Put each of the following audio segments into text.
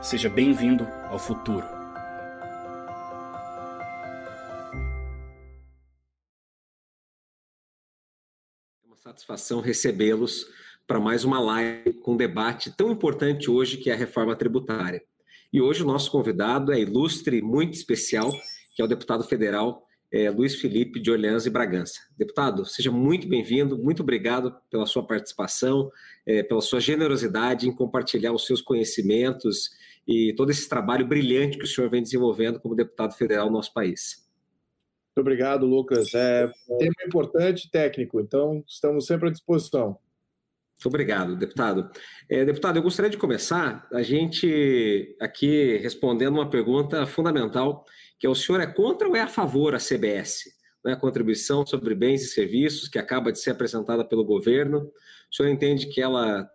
Seja bem-vindo ao futuro. É uma satisfação recebê-los para mais uma live com um debate tão importante hoje que é a reforma tributária. E hoje o nosso convidado é ilustre, muito especial, que é o deputado federal é, Luiz Felipe de Orleans e Bragança. Deputado, seja muito bem-vindo, muito obrigado pela sua participação, é, pela sua generosidade em compartilhar os seus conhecimentos e todo esse trabalho brilhante que o senhor vem desenvolvendo como deputado federal no nosso país. Muito obrigado, Lucas. É tema importante técnico, então estamos sempre à disposição. Muito obrigado, deputado. É, deputado, eu gostaria de começar a gente aqui respondendo uma pergunta fundamental que é o senhor é contra ou é a favor a CBS? Né, a contribuição sobre bens e serviços que acaba de ser apresentada pelo governo. O senhor entende que ela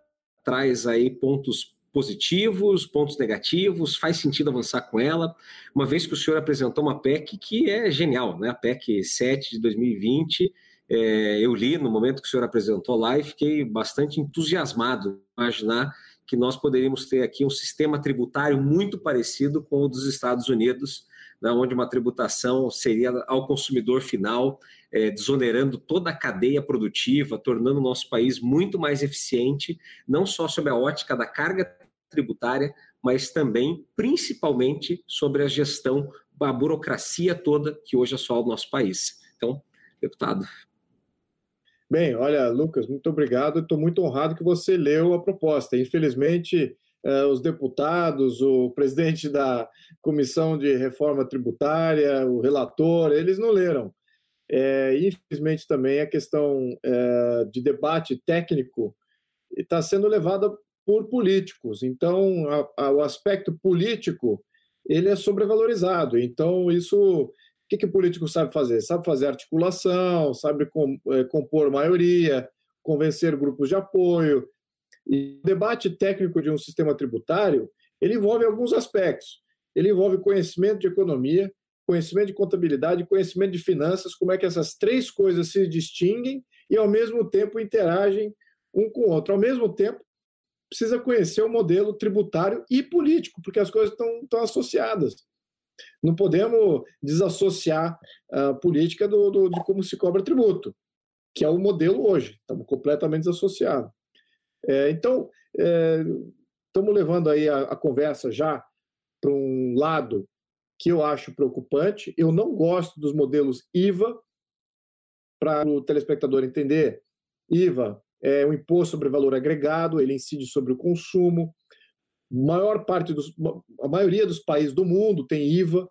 traz aí pontos positivos, pontos negativos, faz sentido avançar com ela, uma vez que o senhor apresentou uma PEC que é genial, né? a PEC 7 de 2020, é, eu li no momento que o senhor apresentou lá e fiquei bastante entusiasmado imaginar que nós poderíamos ter aqui um sistema tributário muito parecido com o dos Estados Unidos, né, onde uma tributação seria ao consumidor final, é, desonerando toda a cadeia produtiva, tornando o nosso país muito mais eficiente, não só sob a ótica da carga tributária, mas também, principalmente, sobre a gestão, a burocracia toda que hoje assola o nosso país. Então, deputado. Bem, olha, Lucas, muito obrigado. Estou muito honrado que você leu a proposta. Infelizmente, eh, os deputados, o presidente da Comissão de Reforma Tributária, o relator, eles não leram. É, infelizmente, também a questão é, de debate técnico está sendo levada por políticos. Então, a, a, o aspecto político ele é sobrevalorizado. Então, isso, o que, que o político sabe fazer? Sabe fazer articulação, sabe com, é, compor maioria, convencer grupos de apoio, e o debate técnico de um sistema tributário, ele envolve alguns aspectos. Ele envolve conhecimento de economia, conhecimento de contabilidade, conhecimento de finanças, como é que essas três coisas se distinguem e, ao mesmo tempo, interagem um com o outro. Ao mesmo tempo, precisa conhecer o modelo tributário e político, porque as coisas estão, associadas. Não podemos desassociar a política do, do, de como se cobra tributo, que é o modelo hoje. Estamos completamente desassociados. É, então, estamos é, levando aí a, a conversa já para um lado que eu acho preocupante. Eu não gosto dos modelos IVA, para o telespectador entender. IVA é um imposto sobre valor agregado, ele incide sobre o consumo. Maior parte dos, a maioria dos países do mundo tem IVA,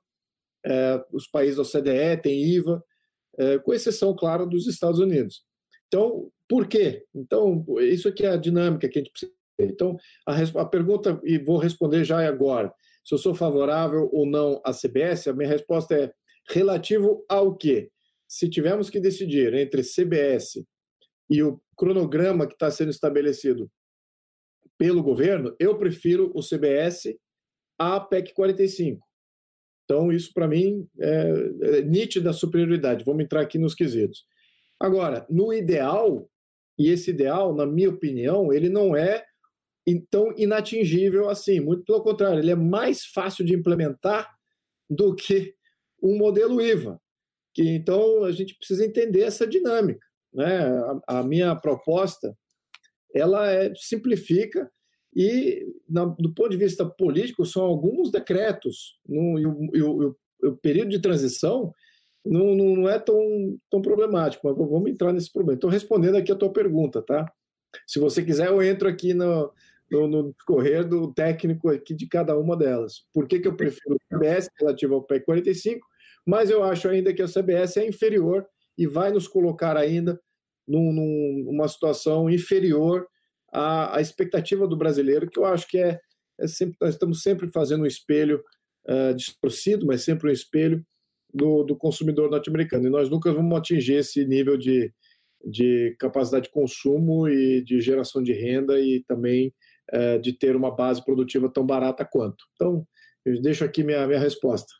é, os países da OCDE têm IVA, é, com exceção, claro, dos Estados Unidos. Então, por quê? Então, isso aqui é a dinâmica que a gente precisa. Então, a, a pergunta, e vou responder já agora, se eu sou favorável ou não à CBS, a minha resposta é relativo ao quê? Se tivermos que decidir entre CBS e o cronograma que está sendo estabelecido pelo governo, eu prefiro o CBS à PEC 45. Então, isso para mim é, é nítida superioridade. Vamos entrar aqui nos quesitos. Agora, no ideal, e esse ideal, na minha opinião, ele não é tão inatingível assim. Muito pelo contrário, ele é mais fácil de implementar do que um modelo IVA. Que, então, a gente precisa entender essa dinâmica. Né? A, a minha proposta ela é, simplifica e, na, do ponto de vista político, são alguns decretos. No, e, o, e o, o período de transição não, não é tão, tão problemático, mas vamos entrar nesse problema. Estou respondendo aqui a tua pergunta, tá? Se você quiser, eu entro aqui no, no, no correr do técnico aqui de cada uma delas. Por que, que eu prefiro o CBS relativo ao PEC 45? Mas eu acho ainda que a CBS é inferior e vai nos colocar ainda num, numa situação inferior à, à, expectativa do brasileiro, que eu acho que é, é sempre, nós estamos sempre fazendo um espelho uh, distorcido, mas sempre um espelho do, do consumidor norte-americano. E nós nunca vamos atingir esse nível de, de capacidade de consumo e de geração de renda e também é, de ter uma base produtiva tão barata quanto. Então, eu deixo aqui minha, minha resposta.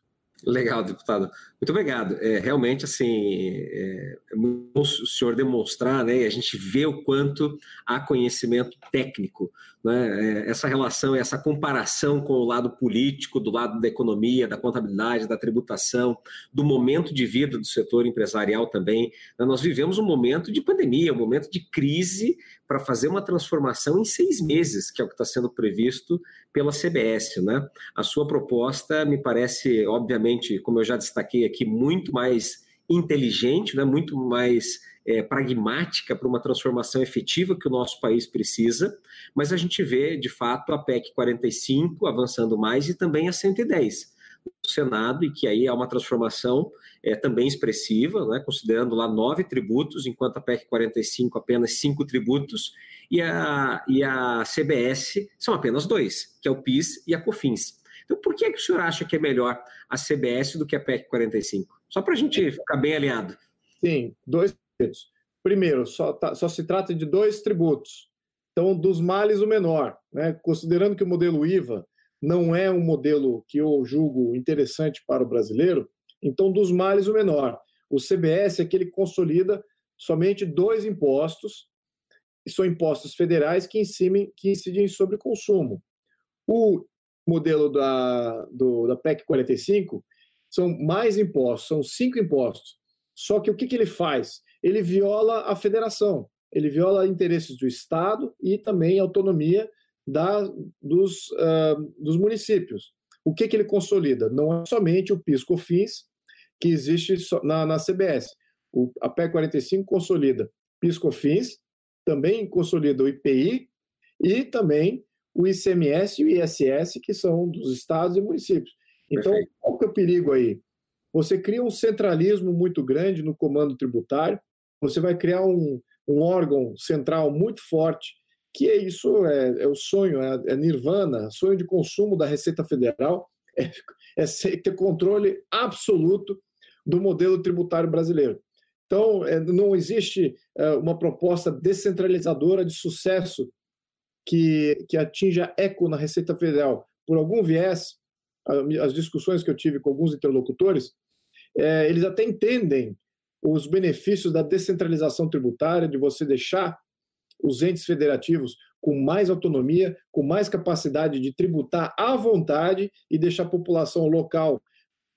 Legal, deputado. Muito obrigado. É, realmente, assim, é, é muito o senhor demonstrar, né, e a gente vê o quanto há conhecimento técnico, né, é, essa relação, essa comparação com o lado político, do lado da economia, da contabilidade, da tributação, do momento de vida do setor empresarial também. Né, nós vivemos um momento de pandemia, um momento de crise para fazer uma transformação em seis meses, que é o que está sendo previsto pela CBS. Né? A sua proposta me parece, obviamente, como eu já destaquei aqui, muito mais inteligente, né? muito mais é, pragmática para uma transformação efetiva que o nosso país precisa, mas a gente vê, de fato, a PEC 45 avançando mais e também a 110 no Senado, e que aí é uma transformação é, também expressiva, né, considerando lá nove tributos, enquanto a PEC 45 apenas cinco tributos, e a, e a CBS são apenas dois, que é o PIS e a COFINS. Então, por que, é que o senhor acha que é melhor a CBS do que a PEC 45? Só para a gente ficar bem alinhado. Sim, dois tributos. Primeiro, só, tá, só se trata de dois tributos. Então, dos males, o menor. Né? Considerando que o modelo IVA não é um modelo que eu julgo interessante para o brasileiro, então, dos males, o menor. O CBS é que ele consolida somente dois impostos, e são impostos federais que incidem, que incidem sobre consumo. O modelo da, do, da PEC 45 são mais impostos, são cinco impostos. Só que o que, que ele faz? Ele viola a federação, ele viola interesses do Estado e também a autonomia da, dos, uh, dos municípios. O que, que ele consolida? Não é somente o PIS-COFINS, que existe na, na CBS. O, a PEC 45 consolida PIS-COFINS, também consolida o IPI e também o ICMS e o ISS, que são dos estados e municípios. Então, Perfeito. qual que é o perigo aí? Você cria um centralismo muito grande no comando tributário, você vai criar um, um órgão central muito forte, que é isso, é, é o sonho, é, é nirvana, sonho de consumo da Receita Federal, é, é ter controle absoluto do modelo tributário brasileiro. Então, é, não existe é, uma proposta descentralizadora de sucesso que, que atinja eco na Receita Federal. Por algum viés, as discussões que eu tive com alguns interlocutores, é, eles até entendem os benefícios da descentralização tributária, de você deixar os entes federativos com mais autonomia, com mais capacidade de tributar à vontade e deixar a população local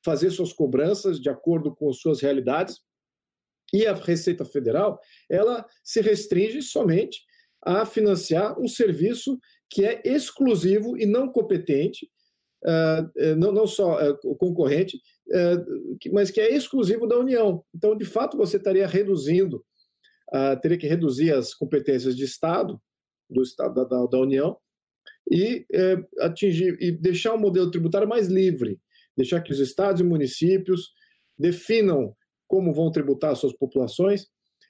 fazer suas cobranças de acordo com suas realidades. E a Receita Federal, ela se restringe somente a financiar um serviço que é exclusivo e não competente, uh, não, não só uh, concorrente, uh, mas que é exclusivo da União. Então, de fato, você estaria reduzindo, teria que reduzir as competências de Estado, do Estado da União, e atingir e deixar o modelo tributário mais livre, deixar que os estados e municípios definam como vão tributar suas populações.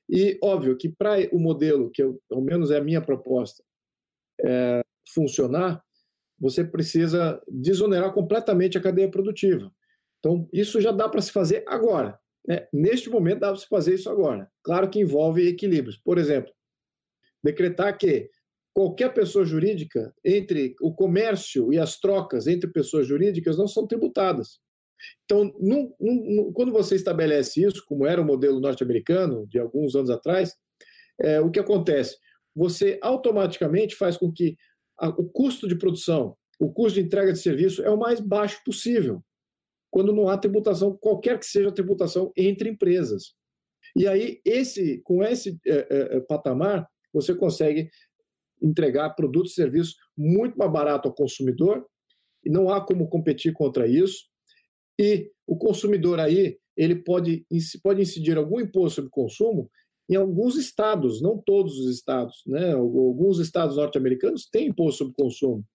E, óbvio, que para o modelo, que eu, ao menos é a minha proposta, é, funcionar, você precisa desonerar completamente a cadeia produtiva. Então, isso já dá para se fazer agora. Né? Neste momento, dá para se fazer isso agora. Claro que envolve equilíbrios. Por exemplo, decretar que qualquer pessoa jurídica, entre o comércio e as trocas entre pessoas jurídicas, não são tributadas. Então, num, num, quando você estabelece isso, como era o modelo norte-americano de alguns anos atrás, é, o que acontece? Você automaticamente faz com que a, o custo de produção, o custo de entrega de serviço é o mais baixo possível, quando não há tributação, qualquer que seja a tributação entre empresas. E aí, esse, com esse é, é, é patamar, você consegue entregar produtos e serviços muito mais barato ao consumidor, e não há como competir contra isso. E o consumidor aí, ele pode, pode incidir algum imposto sobre consumo em alguns estados, não todos os estados. Né? Alguns estados norte-americanos têm imposto sobre consumo.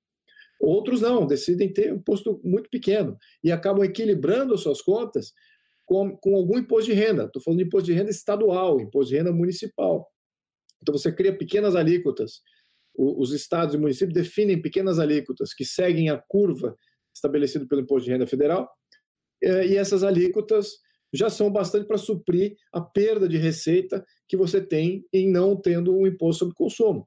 Outros não, decidem ter um imposto muito pequeno e acabam equilibrando as suas contas com, com algum imposto de renda. Estou falando de imposto de renda estadual, imposto de renda municipal. Então você cria pequenas alíquotas. os estados e municípios definem pequenas alíquotas que seguem a curva estabelecida pelo imposto de renda federal e essas alíquotas já são bastante para suprir a perda de receita que você tem em não tendo um imposto sobre consumo.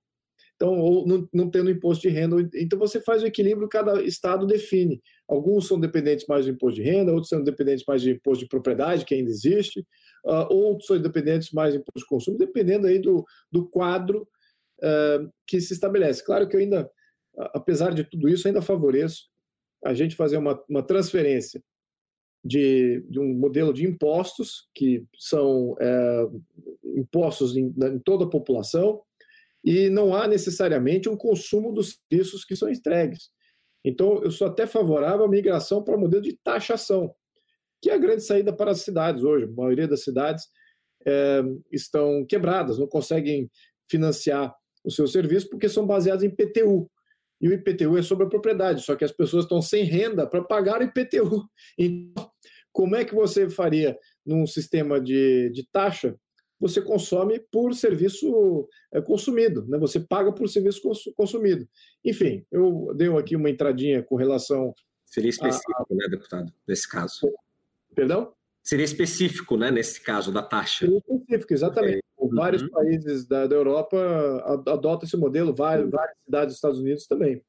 Então, ou não, não tendo imposto de renda. Então, você faz o equilíbrio, cada estado define. Alguns são dependentes mais do imposto de renda, outros são dependentes mais de imposto de propriedade, que ainda existe, uh, outros são dependentes mais de imposto de consumo, dependendo aí do, do quadro uh, que se estabelece. Claro que eu ainda, apesar de tudo isso, ainda favoreço a gente fazer uma, uma transferência de, de, um modelo de impostos, que são é, impostos em, em, toda a população, e não há necessariamente um consumo dos serviços que são entregues. Então, eu sou até favorável à migração para o modelo de taxação, que é a grande saída para as cidades hoje. A maioria das cidades é, estão quebradas, não conseguem financiar o seu serviço porque são baseados em PTU. E o IPTU é sobre a propriedade, só que as pessoas estão sem renda para pagar o IPTU. Então, como é que você faria num sistema de, de taxa? Você consome por serviço é, consumido, né? você paga por serviço consumido. Enfim, eu dei aqui uma entradinha com relação. Seria específico, a... né, deputado, nesse caso? Perdão? Seria específico, né, nesse caso, da taxa. Seria específico, exatamente. Uhum. Vários países da, da Europa adotam esse modelo, várias, várias cidades dos Estados Unidos também.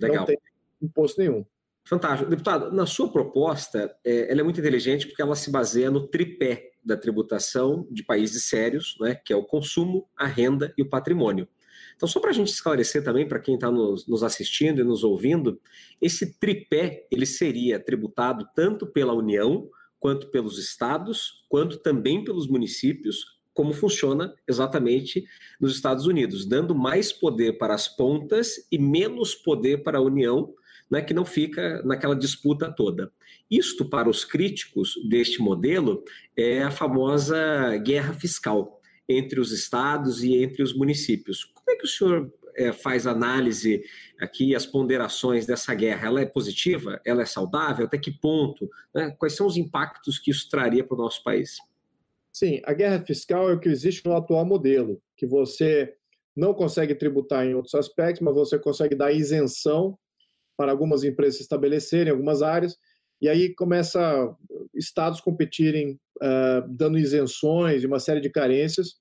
Legal. Não tem imposto nenhum. Fantástico. Deputado, na sua proposta, é, ela é muito inteligente porque ela se baseia no tripé da tributação de países sérios, né, que é o consumo, a renda e o patrimônio. Então, só para a gente esclarecer também para quem está nos, nos, assistindo e nos ouvindo, esse tripé ele seria tributado tanto pela União, quanto pelos estados, quanto também pelos municípios, como funciona exatamente nos Estados Unidos, dando mais poder para as pontas e menos poder para a União, né, que não fica naquela disputa toda. Isto, para os críticos deste modelo, é a famosa guerra fiscal entre os estados e entre os municípios. Como é que o senhor é, faz análise aqui, as ponderações dessa guerra? Ela é positiva? Ela é saudável? Até que ponto? Né? Quais são os impactos que isso traria para o nosso país? Sim, a guerra fiscal é o que existe no atual modelo, que você não consegue tributar em outros aspectos, mas você consegue dar isenção para algumas empresas se estabelecerem em algumas áreas, e aí começa estados competirem, uh, dando isenções e uma série de carências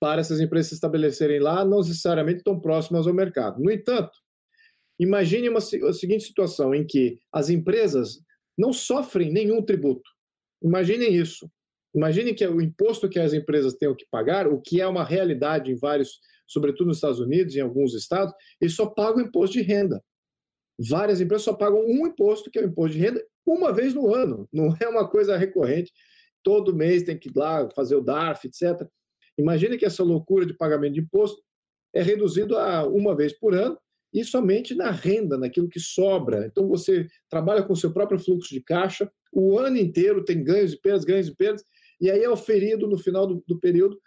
para essas empresas se estabelecerem lá, não necessariamente tão próximas ao mercado. No entanto, imagine uma, a seguinte situação em que as empresas não sofrem nenhum tributo. Imaginem isso. Imagine que o imposto que as empresas têm que pagar, o que é uma realidade em vários, sobretudo nos Estados Unidos, em alguns estados, eles só pagam imposto de renda. Várias empresas só pagam um imposto, que é o imposto de renda, uma vez no ano. Não é uma coisa recorrente. Todo mês tem que ir lá fazer o DARF, etc. Imagine que essa loucura de pagamento de imposto é reduzido a uma vez por ano e somente na renda, naquilo que sobra. Então você trabalha com o seu próprio fluxo de caixa, o ano inteiro tem ganhos e perdas, ganhos e perdas, e aí é oferido no final do, do período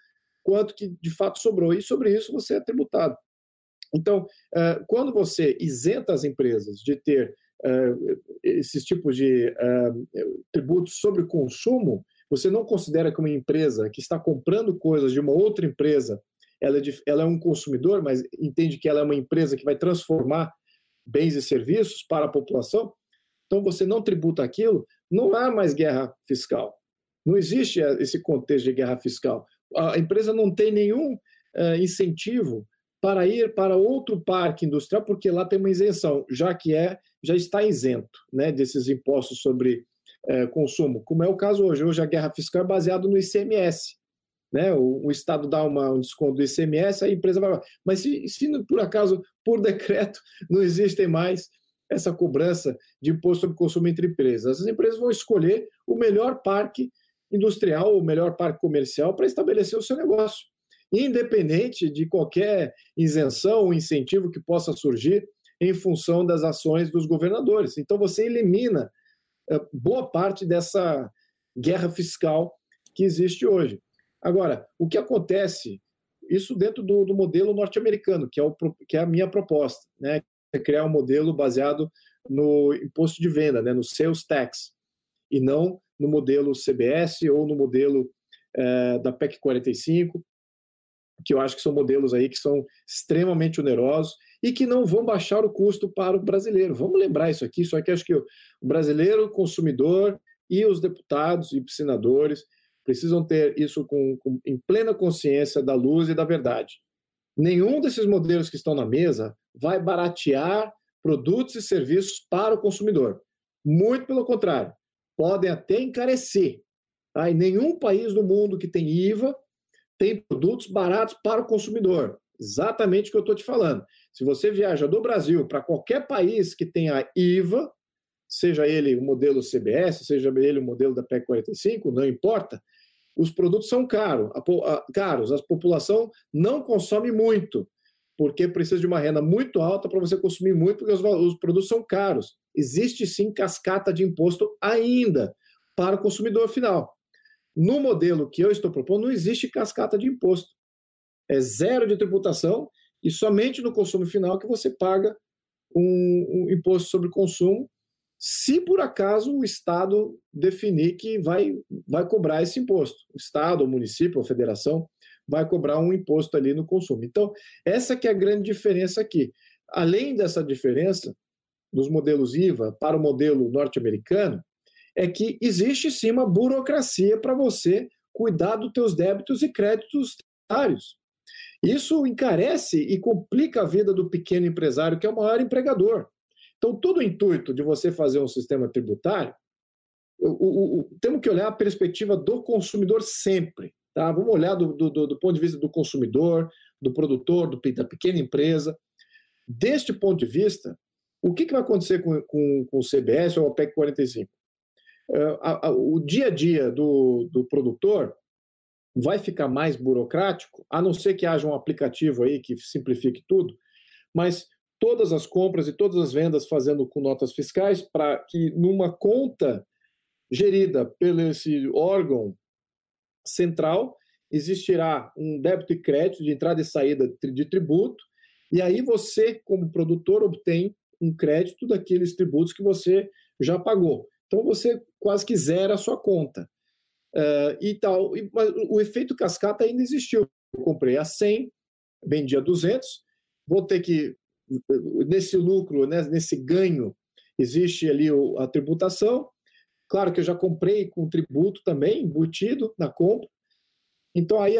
quanto que de fato sobrou, e sobre isso você é tributado. Então, uh, quando você isenta as empresas de ter uh, esses tipos de uh, tributos sobre consumo, você não considera que uma empresa que está comprando coisas de uma outra empresa, ela é, ela é um consumidor, mas entende que ela é uma empresa que vai transformar bens e serviços para a população, então você não tributa aquilo, não há mais guerra fiscal. Não existe esse contexto de guerra fiscal. A empresa não tem nenhum uh, incentivo para ir para outro parque industrial, porque lá tem uma isenção, já que é já está isento né, desses impostos sobre uh, consumo, como é o caso hoje. Hoje a guerra fiscal é baseada no ICMS. Né? O, o Estado dá uma, um desconto do ICMS, a empresa vai. Mas se, se por acaso, por decreto, não existem mais essa cobrança de imposto sobre consumo entre empresas, as empresas vão escolher o melhor parque industrial, o melhor parque comercial para estabelecer o seu negócio, independente de qualquer isenção ou incentivo que possa surgir em função das ações dos governadores. Então você elimina eh, boa parte dessa guerra fiscal que existe hoje. Agora, o que acontece, isso dentro do, do modelo norte-americano, que, é que é a minha proposta, né? É criar um modelo baseado no imposto de venda, né? no sales tax, e não no modelo CBS ou no modelo é, da PEC 45, que eu acho que são modelos aí que são extremamente onerosos e que não vão baixar o custo para o brasileiro. Vamos lembrar isso aqui, só que acho que o brasileiro consumidor e os deputados e senadores precisam ter isso com, com, em plena consciência da luz e da verdade. Nenhum desses modelos que estão na mesa vai baratear produtos e serviços para o consumidor. Muito pelo contrário, podem até encarecer. Tá? E nenhum país do mundo que tem IVA tem produtos baratos para o consumidor. Exatamente o que eu estou te falando. Se você viaja do Brasil para qualquer país que tenha IVA, seja ele o modelo CBS, seja ele o modelo da PEC 45, não importa, os produtos são caro, a, a, caros, a população não consome muito, porque precisa de uma renda muito alta para você consumir muito, porque os, os produtos são caros. Existe sim cascata de imposto ainda para o consumidor final. No modelo que eu estou propondo, não existe cascata de imposto. É zero de tributação e somente no consumo final que você paga um, um imposto sobre consumo se por acaso o Estado definir que vai, vai cobrar esse imposto. O Estado, o município, a federação vai cobrar um imposto ali no consumo. Então, essa que é a grande diferença aqui. Além dessa diferença dos modelos IVA para o modelo norte-americano, é que existe sim uma burocracia para você cuidar dos teus débitos e créditos tributários. Isso encarece e complica a vida do pequeno empresário, que é o maior empregador. Então, todo o intuito de você fazer um sistema tributário, o, o, o, temos que olhar a perspectiva do consumidor sempre. Tá? Vamos olhar do, do, do ponto de vista do consumidor, do produtor, do, da pequena empresa. Deste ponto de vista, o que, que vai acontecer com, com, com o CBS ou a PEC 45? Uh, a, a, o dia a dia do, do produtor vai ficar mais burocrático, a não ser que haja um aplicativo aí que simplifique tudo, mas todas as compras e todas as vendas fazendo com notas fiscais para que numa conta gerida pelo esse órgão central existirá um débito e crédito de entrada e saída de tributo e aí você como produtor obtém um crédito daqueles tributos que você já pagou. Então você quase que zera a sua conta. Uh, e tal. E, mas o efeito cascata ainda existiu. Eu comprei a 100, vendi a 200, vou ter que nesse lucro, né, nesse ganho, existe ali a tributação. Claro que eu já comprei com tributo também embutido na compra. Então, aí,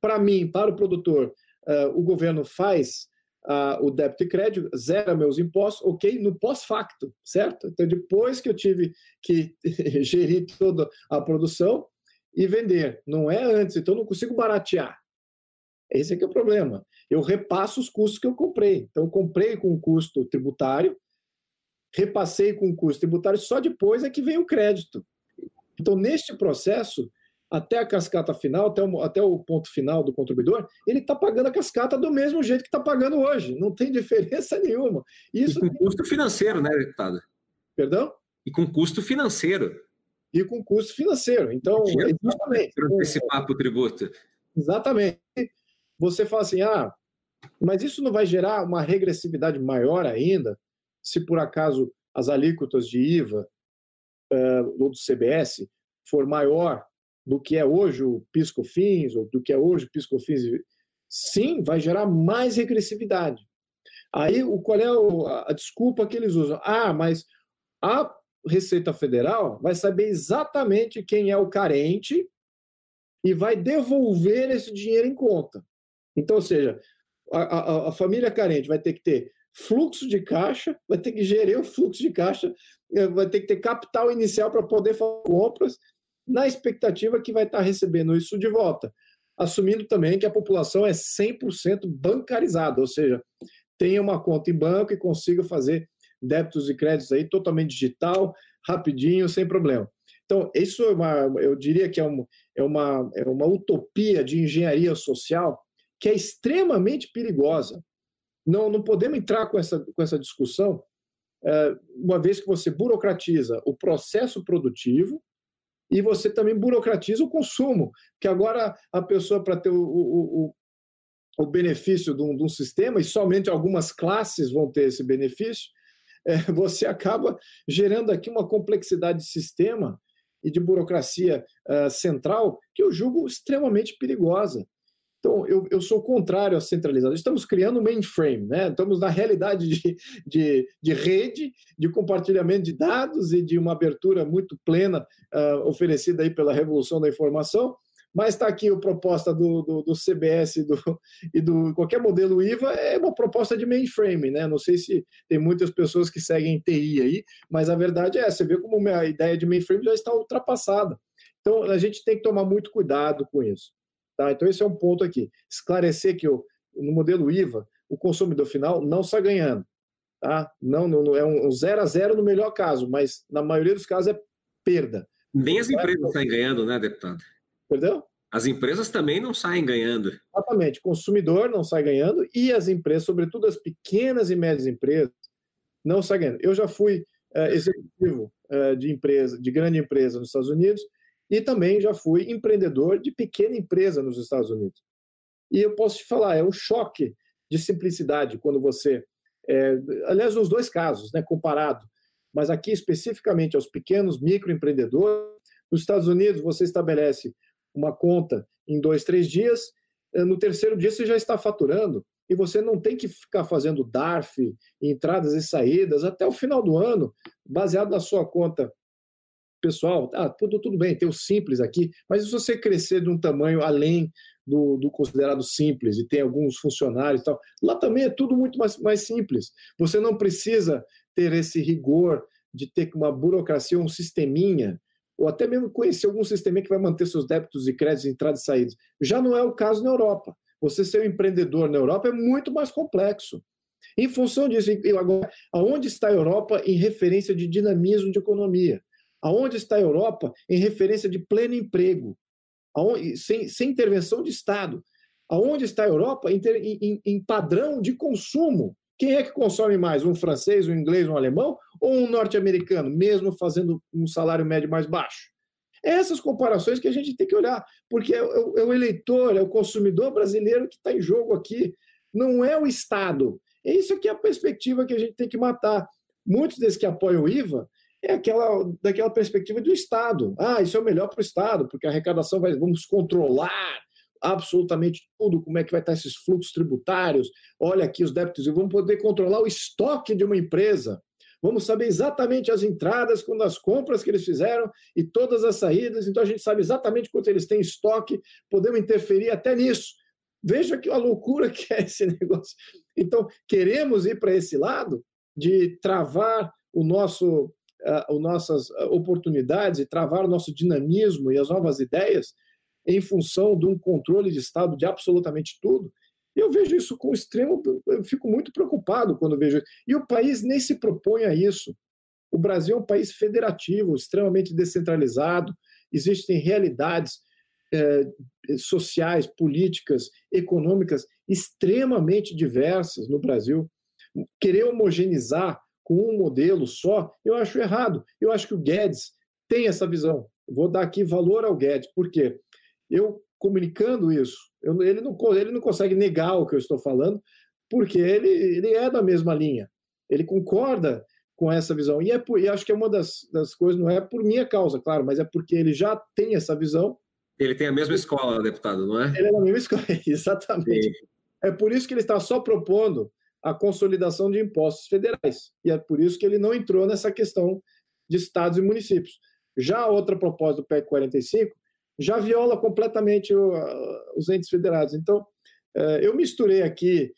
para mim, para o produtor, uh, o governo faz uh, o débito e crédito, zera meus impostos, ok, no pós-facto, certo? Então, depois que eu tive que gerir toda a produção e vender, não é antes, então não consigo baratear. Esse é que é o problema. Eu repasso os custos que eu comprei. Então, eu comprei com um custo tributário, repassei com um custo tributário, só depois é que vem o crédito. Então, neste processo, até a cascata final, até o, até o ponto final do contribuidor, ele está pagando a cascata do mesmo jeito que está pagando hoje. Não tem diferença nenhuma. Isso e com custo financeiro, né, deputado? Perdão? E com custo financeiro. E com custo financeiro. Então, justamente. Antecipar para o tributo. Exatamente você fala assim: ah, mas isso não vai gerar uma regressividade maior ainda, se por acaso as alíquotas de IVA uh, ou do CBS for maior do que é hoje o PiscoFins, ou do que é hoje o PiscoFins, sim, vai gerar mais regressividade. Aí, o, qual é a desculpa que eles usam? Ah, mas a Receita Federal vai saber exatamente quem é o carente e vai devolver esse dinheiro em conta. Então, ou seja, a, a, a, família carente vai ter que ter fluxo de caixa, vai ter que gerir o fluxo de caixa, eh, vai ter que ter capital inicial para poder fazer compras, na expectativa que vai estar recebendo isso de volta. Assumindo também que a população é 100% bancarizada, ou seja, tenha uma conta em banco e consiga fazer débitos e créditos aí totalmente digital, rapidinho, sem problema. Então, isso é uma, eu diria que é uma, é uma, é uma utopia de engenharia social que é extremamente perigosa. Não, não podemos entrar com essa, com essa discussão, é, uma vez que você burocratiza o processo produtivo e você também burocratiza o consumo, que agora a pessoa, para ter o, o, o benefício de um, de um, sistema, e somente algumas classes vão ter esse benefício, é, você acaba gerando aqui uma complexidade de sistema e de burocracia uh, central que eu julgo extremamente perigosa. Então, eu, eu sou contrário à centralização. Estamos criando mainframe, né? estamos na realidade de, de, de rede, de compartilhamento de dados e de uma abertura muito plena uh, oferecida aí pela revolução da informação, mas está aqui a proposta do, do, do CBS do, e do qualquer modelo IVA, é uma proposta de mainframe, né? Não sei se tem muitas pessoas que seguem TI aí, mas a verdade é, você vê como a ideia de mainframe já está ultrapassada. Então, a gente tem que tomar muito cuidado com isso. Tá? Então, esse é um ponto aqui. Esclarecer que no modelo IVA, o consumidor final não está ganhando. Tá? Não, não, é um zero a zero no melhor caso, mas na maioria dos casos é perda. Nem as empresas saem ganhando, né, deputado? Perdão? As empresas também não saem ganhando. Exatamente. O consumidor não sai ganhando e as empresas, sobretudo as pequenas e médias empresas, não saem ganhando. Eu já fui é, executivo é, de empresa, de grande empresa nos Estados Unidos e também já fui empreendedor de pequena empresa nos Estados Unidos. E eu posso te falar, é um choque de simplicidade quando você, é, aliás, nos dois casos, né, comparado, mas aqui especificamente aos pequenos microempreendedores, nos Estados Unidos você estabelece uma conta em dois, três dias, eh, no terceiro dia você já está faturando e você não tem que ficar fazendo DARF, entradas e saídas até o final do ano, baseado na sua conta pessoal. Ah, tudo, tudo bem, tem o simples aqui, mas se você crescer de um tamanho além do, do, considerado simples e tem alguns funcionários e tal, lá também é tudo muito mais, mais simples. Você não precisa ter esse rigor de ter uma burocracia, um sisteminha ou até mesmo conhecer algum sistema que vai manter seus débitos e créditos, entradas e saídas. Já não é o caso na Europa. Você ser um empreendedor na Europa é muito mais complexo. Em função disso, agora, aonde está a Europa em referência de dinamismo de economia? Aonde está a Europa em referência de pleno emprego? Aonde, sem, sem intervenção de Estado? Aonde está a Europa em, em, em padrão de consumo? Quem é que consome mais? Um francês, um inglês, um alemão ou um norte-americano, mesmo fazendo um salário médio mais baixo? É essas comparações que a gente tem que olhar, porque é, é, é o eleitor, é o consumidor brasileiro que está em jogo aqui, não é o Estado. É isso que é a perspectiva que a gente tem que matar. Muitos desses que apoiam o IVA é aquela, daquela perspectiva do Estado. Ah, isso é o melhor para o Estado, porque a arrecadação vai, vamos controlar, absolutamente tudo, como é que vai estar esses fluxos tributários, olha aqui os débitos, e vamos poder controlar o estoque de uma empresa. Vamos saber exatamente as entradas, quando as compras que eles fizeram e todas as saídas. Então a gente sabe exatamente quanto eles têm em estoque, podemos interferir até nisso. Veja que a loucura que é esse negócio. Então, queremos ir para esse lado de travar o nosso, uh, nossas oportunidades e travar o nosso dinamismo e as novas ideias em função de um controle de Estado de absolutamente tudo. Eu vejo isso com extremo. Eu fico muito preocupado quando vejo isso. E o país nem se propõe a isso. O Brasil é um país federativo, extremamente descentralizado, existem realidades eh, sociais, políticas, econômicas extremamente diversas no Brasil. Querer homogeneizar com um modelo só, eu acho errado. Eu acho que o Guedes tem essa visão. Vou dar aqui valor ao Guedes, por quê? eu comunicando isso, eu, ele, não, ele não consegue negar o que eu estou falando, porque ele, ele é da mesma linha, ele concorda com essa visão. E, é por, e acho que é uma das, das coisas, não é por minha causa, claro, mas é porque ele já tem essa visão. Ele tem a mesma escola, deputado, não é? Ele é da mesma escola, exatamente. Sim. É por isso que ele está só propondo a consolidação de impostos federais. E é por isso que ele não entrou nessa questão de estados e municípios. Já a outra proposta do PEC 45 já viola completamente os entes federados. Então, é, eu misturei aqui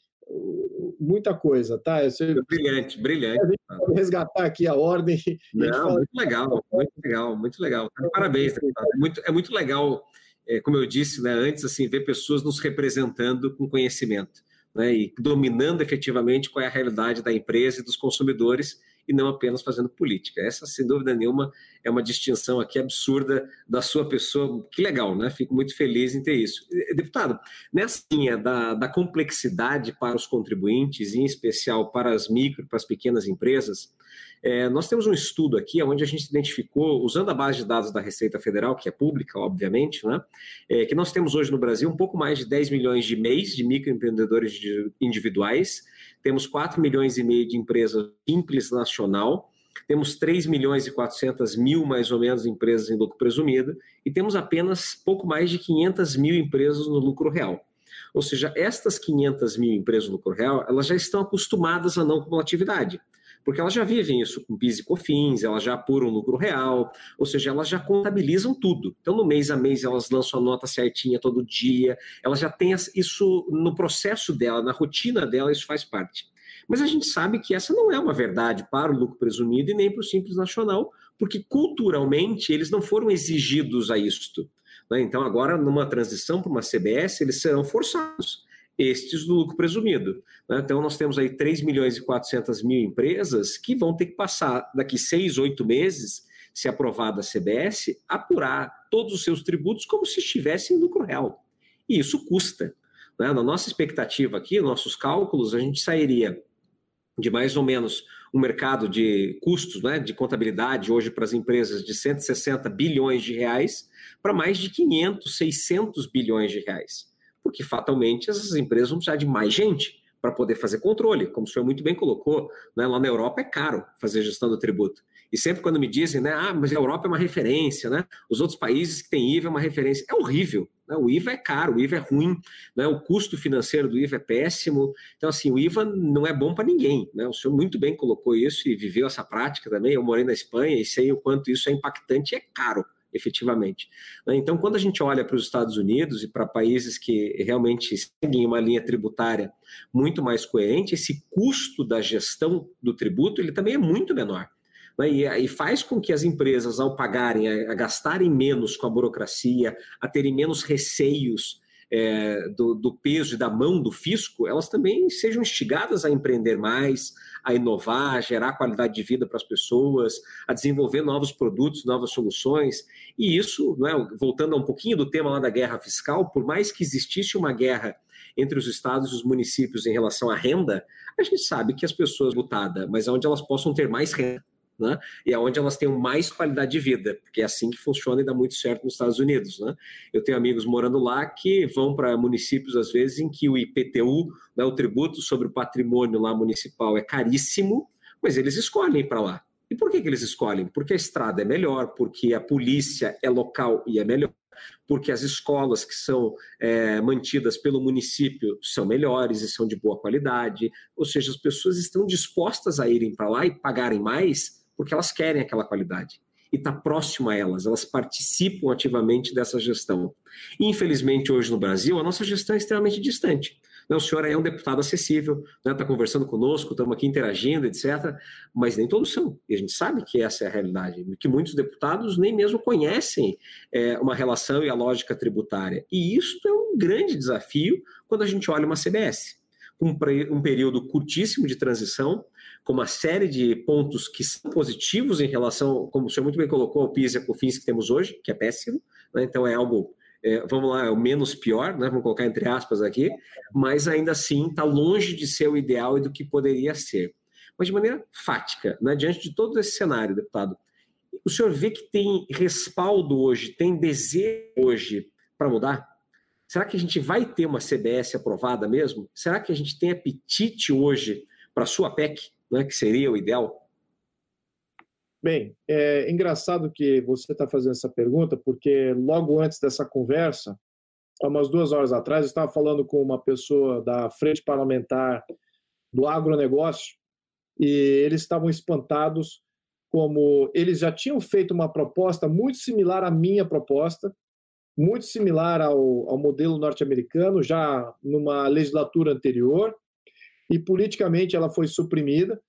muita coisa, tá? Eu, brilhante, brilhante. Pode resgatar aqui a ordem. Não, muito legal, muito legal, muito legal. Parabéns, é muito, é muito legal, é, como eu disse né, antes, assim, ver pessoas nos representando com conhecimento. Né, e dominando efetivamente qual é a realidade da empresa e dos consumidores e não apenas fazendo política. Essa, sem dúvida nenhuma, é uma distinção aqui absurda da sua pessoa. Que legal, né? Fico muito feliz em ter isso. Deputado, nessa linha da, da complexidade para os contribuintes, em especial para as micro, para as pequenas empresas, é, nós temos um estudo aqui onde a gente identificou, usando a base de dados da Receita Federal, que é pública, obviamente, né, é, que nós temos hoje no Brasil um pouco mais de 10 milhões de MEIs, de microempreendedores individuais, temos 4 milhões e meio de empresas simples nacional, temos 3 milhões e 400 mil, mais ou menos, empresas em lucro presumido, e temos apenas pouco mais de 500 mil empresas no lucro real. Ou seja, estas 500 mil empresas do lucro real, elas já estão acostumadas à não cumulatividade porque elas já vivem isso com PIS e COFINS, elas já apuram lucro real, ou seja, elas já contabilizam tudo. Então, no mês a mês, elas lançam a nota certinha todo dia, elas já têm isso no processo dela, na rotina dela, isso faz parte. Mas a gente sabe que essa não é uma verdade para o lucro presumido e nem para o Simples Nacional, porque culturalmente eles não foram exigidos a isto. Né? Então, agora, numa transição para uma CBS, eles serão forçados estes do lucro presumido. Né? Então, nós temos aí 3 milhões e 400 mil empresas que vão ter que passar daqui seis, oito meses, se aprovada a CBS, apurar todos os seus tributos como se estivessem em lucro real. E isso custa. Né? Na nossa expectativa aqui, nossos cálculos, a gente sairia de mais ou menos um mercado de custos, né, de contabilidade hoje para as empresas de 160 bilhões de reais para mais de 500, 600 bilhões de reais porque fatalmente essas empresas vão precisar de mais gente para poder fazer controle, como o senhor muito bem colocou, né? lá na Europa é caro fazer gestão do tributo. E sempre quando me dizem, né, ah, mas a Europa é uma referência, né? Os outros países que têm IVA é uma referência. É horrível, né? O IVA é caro, o IVA é ruim, né? O custo financeiro do IVA é péssimo. Então, assim, o IVA não é bom para ninguém, né? O senhor muito bem colocou isso e viveu essa prática também. Eu morei na Espanha e sei o quanto isso é impactante e é caro efetivamente. Né? Então, quando a gente olha para os Estados Unidos e para países que realmente seguem uma linha tributária muito mais coerente, esse custo da gestão do tributo ele também é muito menor. Né? E, faz com que as empresas, ao pagarem, a, gastarem menos com a burocracia, a terem menos receios é, do, do, peso e da mão do fisco, elas também sejam instigadas a empreender mais, a inovar, a gerar qualidade de vida para as pessoas, a desenvolver novos produtos, novas soluções. E isso, né, voltando a um pouquinho do tema lá da guerra fiscal, por mais que existisse uma guerra entre os estados e os municípios em relação à renda, a gente sabe que as pessoas lutadas, mas onde elas possam ter mais renda né? E é elas tenham mais qualidade de vida, porque é assim que funciona e dá muito certo nos Estados Unidos, né? Eu tenho amigos morando lá que vão para municípios às vezes em que o IPTU, né, o tributo sobre o patrimônio lá municipal é caríssimo, mas eles escolhem para lá. E por que, que eles escolhem? Porque a estrada é melhor, porque a polícia é local e é melhor, porque as escolas que são é, mantidas pelo município são melhores e são de boa qualidade. Ou seja, as pessoas estão dispostas a irem para lá e pagarem mais porque elas querem aquela qualidade e está próximo a elas, elas participam ativamente dessa gestão. Infelizmente, hoje no Brasil, a nossa gestão é extremamente distante. O senhor é um deputado acessível, está né? conversando conosco, estamos aqui interagindo, etc. Mas nem todos são. E a gente sabe que essa é a realidade, que muitos deputados nem mesmo conhecem é, uma relação e a lógica tributária. E isso é um grande desafio quando a gente olha uma CBS. Um, um período curtíssimo de transição, com uma série de pontos que são positivos em relação, como o senhor muito bem colocou, ao PIS e a COFINS que temos hoje, que é péssimo, né? então é algo, é, vamos lá, é o menos pior, né? vamos colocar entre aspas aqui, mas ainda assim está longe de ser o ideal e do que poderia ser. Mas de maneira fática, né? diante de todo esse cenário, deputado, o senhor vê que tem respaldo hoje, tem desejo hoje para mudar? Será que a gente vai ter uma CBS aprovada mesmo? Será que a gente tem apetite hoje para a sua PEC? Né, que seria o ideal? Bem, é engraçado que você está fazendo essa pergunta, porque logo antes dessa conversa, há umas duas horas atrás, eu estava falando com uma pessoa da frente parlamentar do agronegócio e eles estavam espantados como eles já tinham feito uma proposta muito similar à minha proposta, muito similar ao, ao modelo norte-americano, já numa legislatura anterior, e politicamente ela foi suprimida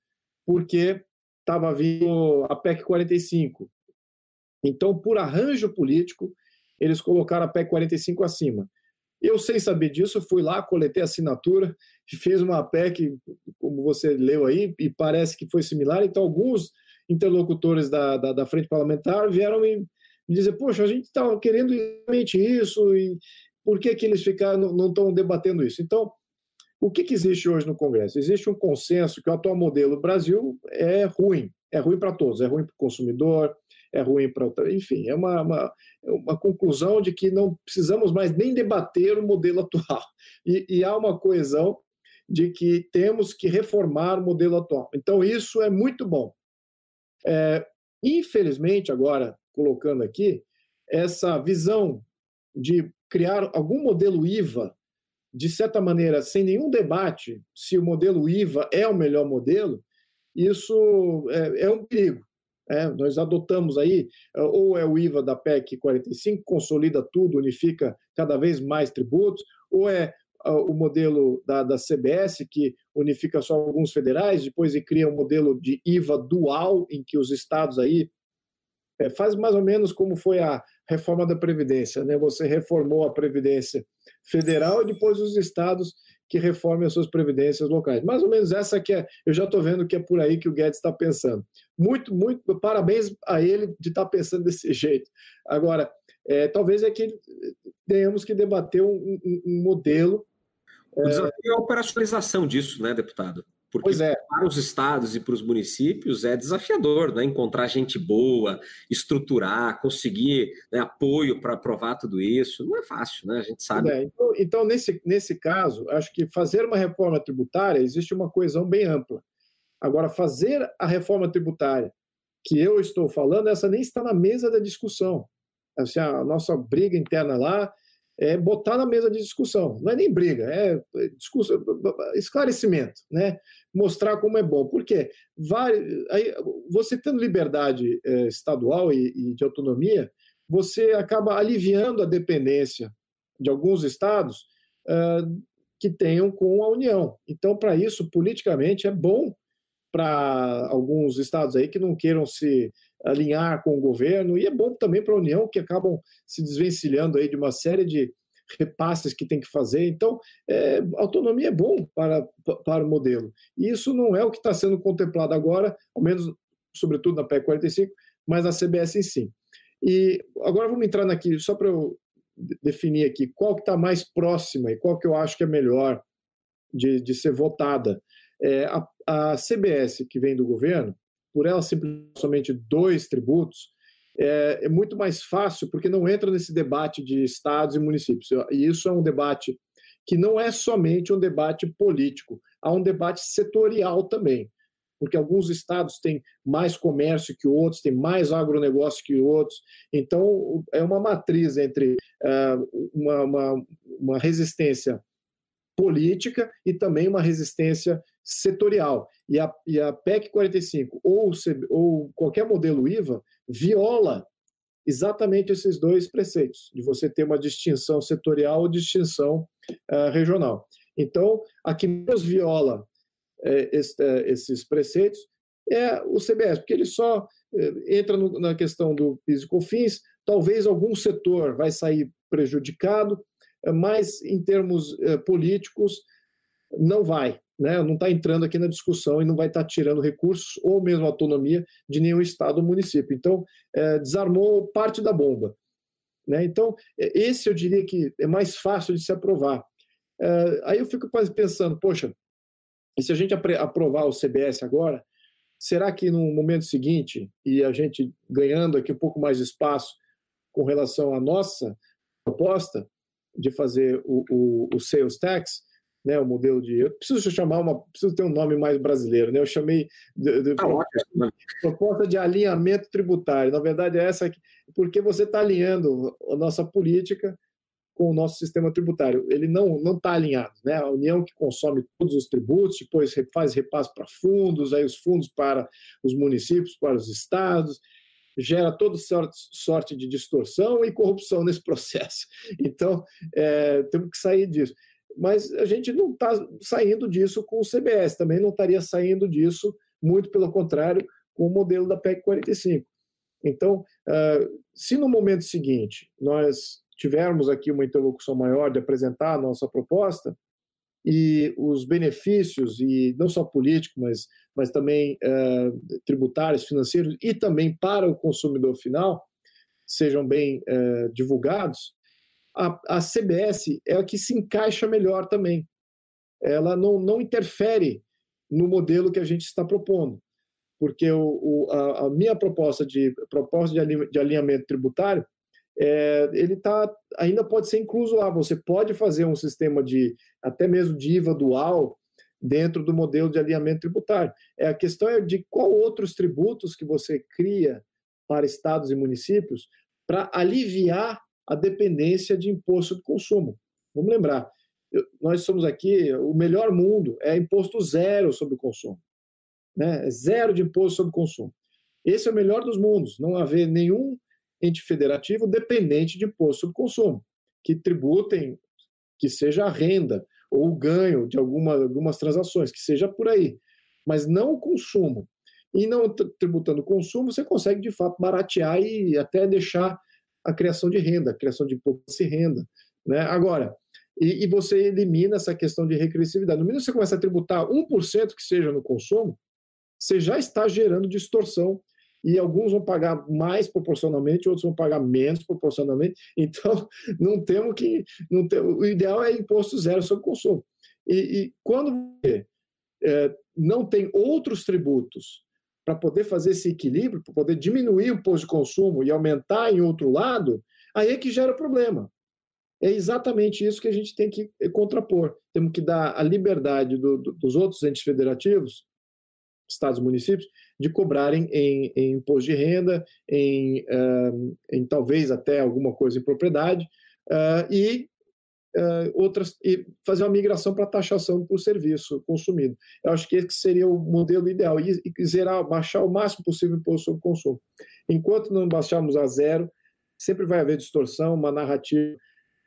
porque estava vindo a PEC 45. Então, por arranjo político, eles colocaram a PEC 45 acima. Eu, sem saber disso, fui lá, coletei assinatura, fiz uma PEC, como você leu aí, e parece que foi similar. Então, alguns interlocutores da, da, da frente parlamentar vieram me, me dizer: Poxa, a gente estava tá querendo exatamente isso, e por que, que eles ficaram, não estão debatendo isso? Então, o que, que existe hoje no Congresso? Existe um consenso que o atual modelo Brasil é ruim, é ruim para todos, é ruim para o consumidor, é ruim para. Enfim, é uma, uma, uma, conclusão de que não precisamos mais nem debater o modelo atual. E, e há uma coesão de que temos que reformar o modelo atual. Então, isso é muito bom. É, infelizmente, agora, colocando aqui, essa visão de criar algum modelo IVA de certa maneira, sem nenhum debate se o modelo IVA é o melhor modelo, isso é, é um perigo. É, nós adotamos aí, ou é o IVA da PEC 45, consolida tudo, unifica cada vez mais tributos, ou é o modelo da, da CBS, que unifica só alguns federais, depois e cria um modelo de IVA dual, em que os estados aí é, faz mais ou menos como foi a reforma da Previdência, né? Você reformou a Previdência Federal e depois os estados que reformem as suas previdências locais. Mais ou menos essa que é, eu já estou vendo que é por aí que o Guedes está pensando. Muito, muito, parabéns a ele de estar tá pensando desse jeito. Agora, é, talvez é que tenhamos que debater um, um, um modelo. O desafio é a operacionalização disso, né, deputado? Porque é. para os estados e para os municípios é desafiador, né? Encontrar gente boa, estruturar, conseguir né, apoio para aprovar tudo isso. Não é fácil, né? A gente sabe. É. Então, então, nesse, nesse caso, acho que fazer uma reforma tributária existe uma coesão bem ampla. Agora, fazer a reforma tributária que eu estou falando, essa nem está na mesa da discussão. Assim, a nossa briga interna lá é botar na mesa de discussão. Não é nem briga, é discussão, esclarecimento, né? Mostrar como é bom. Por quê? Vai, aí, você tendo liberdade é, estadual e, e, de autonomia, você acaba aliviando a dependência de alguns estados uh, que tenham com a União. Então, para isso, politicamente, é bom para alguns estados aí que não queiram se alinhar com o governo, e é bom também para a União, que acabam se desvencilhando aí de uma série de repasses que tem que fazer. Então, é, autonomia é bom para, para o modelo. E isso não é o que está sendo contemplado agora, ao menos, sobretudo na PEC 45, mas na CBS em si. E agora vamos entrar aqui, só para eu definir aqui, qual que está mais próxima e qual que eu acho que é melhor de, de ser votada. É, a, a CBS, que vem do governo, por ela simplesmente somente dois tributos, é, é, muito mais fácil, porque não entra nesse debate de estados e municípios. E isso é um debate que não é somente um debate político, há um debate setorial também, porque alguns estados têm mais comércio que outros, têm mais agronegócio que outros. Então, é uma matriz entre uh, uma, uma, uma resistência política e também uma resistência setorial. E a, e a PEC 45 ou, ou qualquer modelo IVA viola exatamente esses dois preceitos, de você ter uma distinção setorial ou distinção uh, regional. Então, a que menos viola esse, uh, esses preceitos é o CBS, porque ele só eh, entra no, na questão do PIS e COFINS, talvez algum setor vai sair prejudicado, mas em termos políticos não vai né, não está entrando aqui na discussão e não vai estar tá tirando recursos ou mesmo autonomia de nenhum estado ou município. Então, é, desarmou parte da bomba. Né? Então, é, esse eu diria que é mais fácil de se aprovar. É, aí eu fico pensando, poxa, e se a gente aprovar o CBS agora, será que no momento seguinte, e a gente ganhando aqui um pouco mais de espaço com relação à nossa proposta de fazer o, o, o sales tax, né, o modelo de. Eu preciso chamar uma. Preciso ter um nome mais brasileiro, né? Eu chamei de, de, ah, proposta de alinhamento tributário. Na verdade, é essa aqui, porque você está alinhando a nossa política com o nosso sistema tributário. Ele não não está alinhado, né? A União que consome todos os tributos, depois faz repasse para fundos, aí os fundos para os municípios, para os estados gera toda sorte, sorte de distorção e corrupção nesse processo. Então, é, temos que sair disso mas a gente não está saindo disso com o CBS, também não estaria saindo disso, muito pelo contrário, com o modelo da PEC 45. Então, ah, se no momento seguinte nós tivermos aqui uma interlocução maior de apresentar a nossa proposta, e os benefícios, e não só políticos, mas, mas também uh, tributários, financeiros, e também para o consumidor final, sejam bem uh, divulgados, a, a CBS é a que se encaixa melhor também. Ela não, não interfere no modelo que a gente está propondo, porque o, o, a, a, minha proposta de proposta de, de alinhamento tributário é, ele tá, ainda pode ser incluso lá. Você pode fazer um sistema de até mesmo de IVA dual dentro do modelo de alinhamento tributário. É a questão é de qual outros tributos que você cria para estados e municípios para aliviar a dependência de imposto de consumo. Vamos lembrar, nós somos aqui, o melhor mundo é imposto zero sobre o consumo. Né? Zero de imposto sobre o consumo. Esse é o melhor dos mundos, não haver nenhum ente federativo dependente de imposto sobre consumo, que tributem, que seja a renda ou o ganho de alguma, algumas transações, que seja por aí, mas não o consumo. E não tributando o consumo, você consegue de fato baratear e até deixar a criação de renda, a criação de imposto de renda. Né? Agora, e, e, você elimina essa questão de regressividade. No mínimo você começa a tributar 1% que seja no consumo, você já está gerando distorção e alguns vão pagar mais proporcionalmente, outros vão pagar menos proporcionalmente. Então, não temos que. Não tem, o ideal é imposto zero sobre consumo. E, e quando você é, não tem outros tributos para poder fazer esse equilíbrio, para poder diminuir o imposto de consumo e aumentar em outro lado, aí é que gera problema. É exatamente isso que a gente tem que contrapor. Temos que dar a liberdade do, do, dos outros entes federativos estados e municípios, de cobrarem em, em imposto de renda, em, uh, em, talvez até alguma coisa em propriedade, uh, e uh, outras e fazer uma migração para taxação por serviço consumido. Eu acho que esse seria o modelo ideal, e, e zerar, baixar o máximo possível o imposto sobre consumo. Enquanto não baixarmos a zero, sempre vai haver distorção, uma narrativa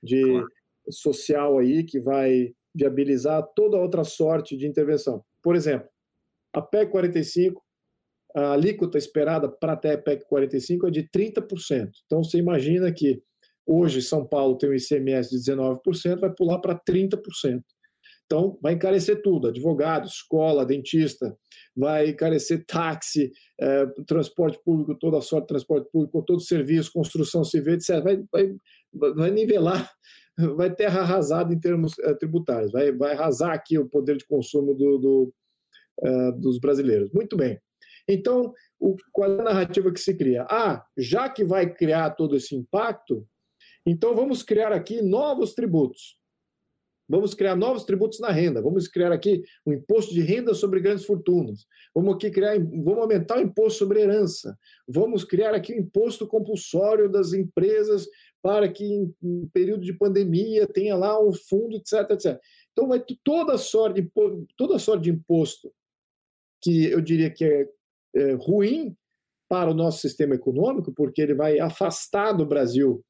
de claro. social aí que vai viabilizar toda outra sorte de intervenção. Por exemplo, a PEC 45, a alíquota esperada para até a PEC 45 é de 30%. Então, você imagina que hoje São Paulo tem um ICMS de 19%, vai pular para 30%. Então, vai encarecer tudo: advogado, escola, dentista, vai encarecer táxi, é, transporte público, toda a sorte de transporte público, todo serviço, construção civil, etc. Vai, vai, vai nivelar, vai terra arrasada em termos é, tributários, vai, vai arrasar aqui o poder de consumo do, do, uh, dos brasileiros. Muito bem. Então, o, qual é a narrativa que se cria? Ah, já que vai criar todo esse impacto, então vamos criar aqui novos tributos. Vamos criar novos tributos na renda. Vamos criar aqui um imposto de renda sobre grandes fortunas. Vamos aqui criar, vamos aumentar o imposto sobre herança. Vamos criar aqui o imposto compulsório das empresas para que em, em período de pandemia tenha lá um fundo, etc, etc. Então vai toda sorte, toda sorte de imposto que eu diria que é, é ruim para o nosso sistema econômico, porque ele vai afastar do Brasil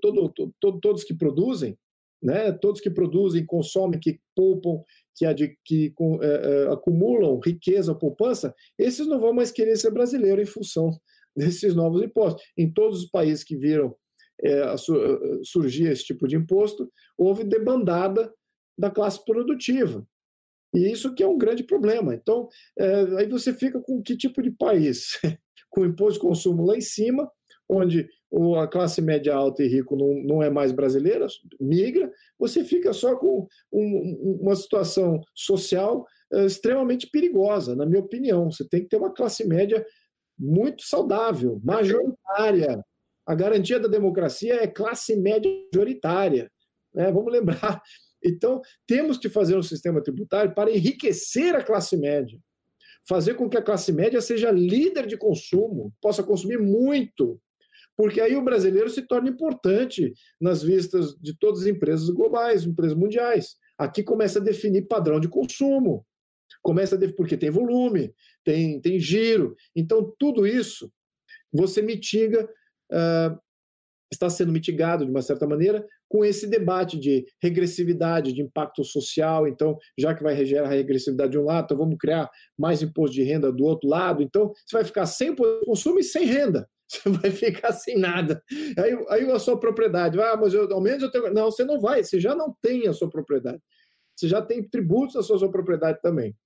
todo, todo, todos que produzem, né? todos que produzem, consomem, que poupam, que, ad, que é, é, acumulam riqueza, poupança, esses não vão mais querer ser brasileiro em função desses novos impostos. Em todos os países que viram é, surgir esse tipo de imposto, houve debandada da classe produtiva. E isso que é um grande problema. Então, é, aí você fica com que tipo de país? com imposto de consumo lá em cima, onde a classe média alta e rico não, não é mais brasileira, migra, você fica só com um, uma situação social é, extremamente perigosa, na minha opinião. Você tem que ter uma classe média muito saudável, majoritária. A garantia da democracia é classe média majoritária. Né? Vamos lembrar então, temos que fazer um sistema tributário para enriquecer a classe média, fazer com que a classe média seja líder de consumo, possa consumir muito, porque aí o brasileiro se torna importante nas vistas de todas as empresas globais, empresas mundiais. Aqui começa a definir padrão de consumo, começa a definir, porque tem volume, tem, tem giro. Então, tudo isso você mitiga uh, está sendo mitigado de uma certa maneira com esse debate de regressividade, de impacto social. Então, já que vai gerar regressividade de um lado, então vamos criar mais imposto de renda do outro lado. Então, você vai ficar sem consumo e sem renda. Você vai ficar sem nada. Aí, aí a sua propriedade, ah, mas eu, ao menos eu tenho. Não, você não vai, você já não tem a sua propriedade. Você já tem tributos à sua, sua propriedade também.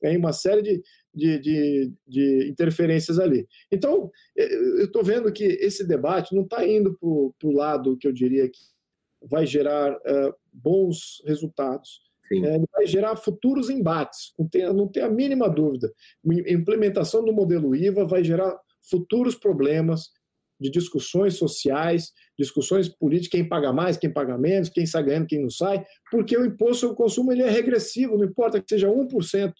Tem uma série de, de, de, de interferências ali. Então, eu estou vendo que esse debate não está indo para o lado que eu diria que vai gerar uh, bons resultados. É, vai gerar futuros embates, não tem, não tem a mínima dúvida. A implementação do modelo IVA vai gerar futuros problemas de discussões sociais, discussões políticas, quem paga mais, quem paga menos, quem sai ganhando, quem não sai, porque o imposto sobre o consumo ele é regressivo, não importa que seja 1%,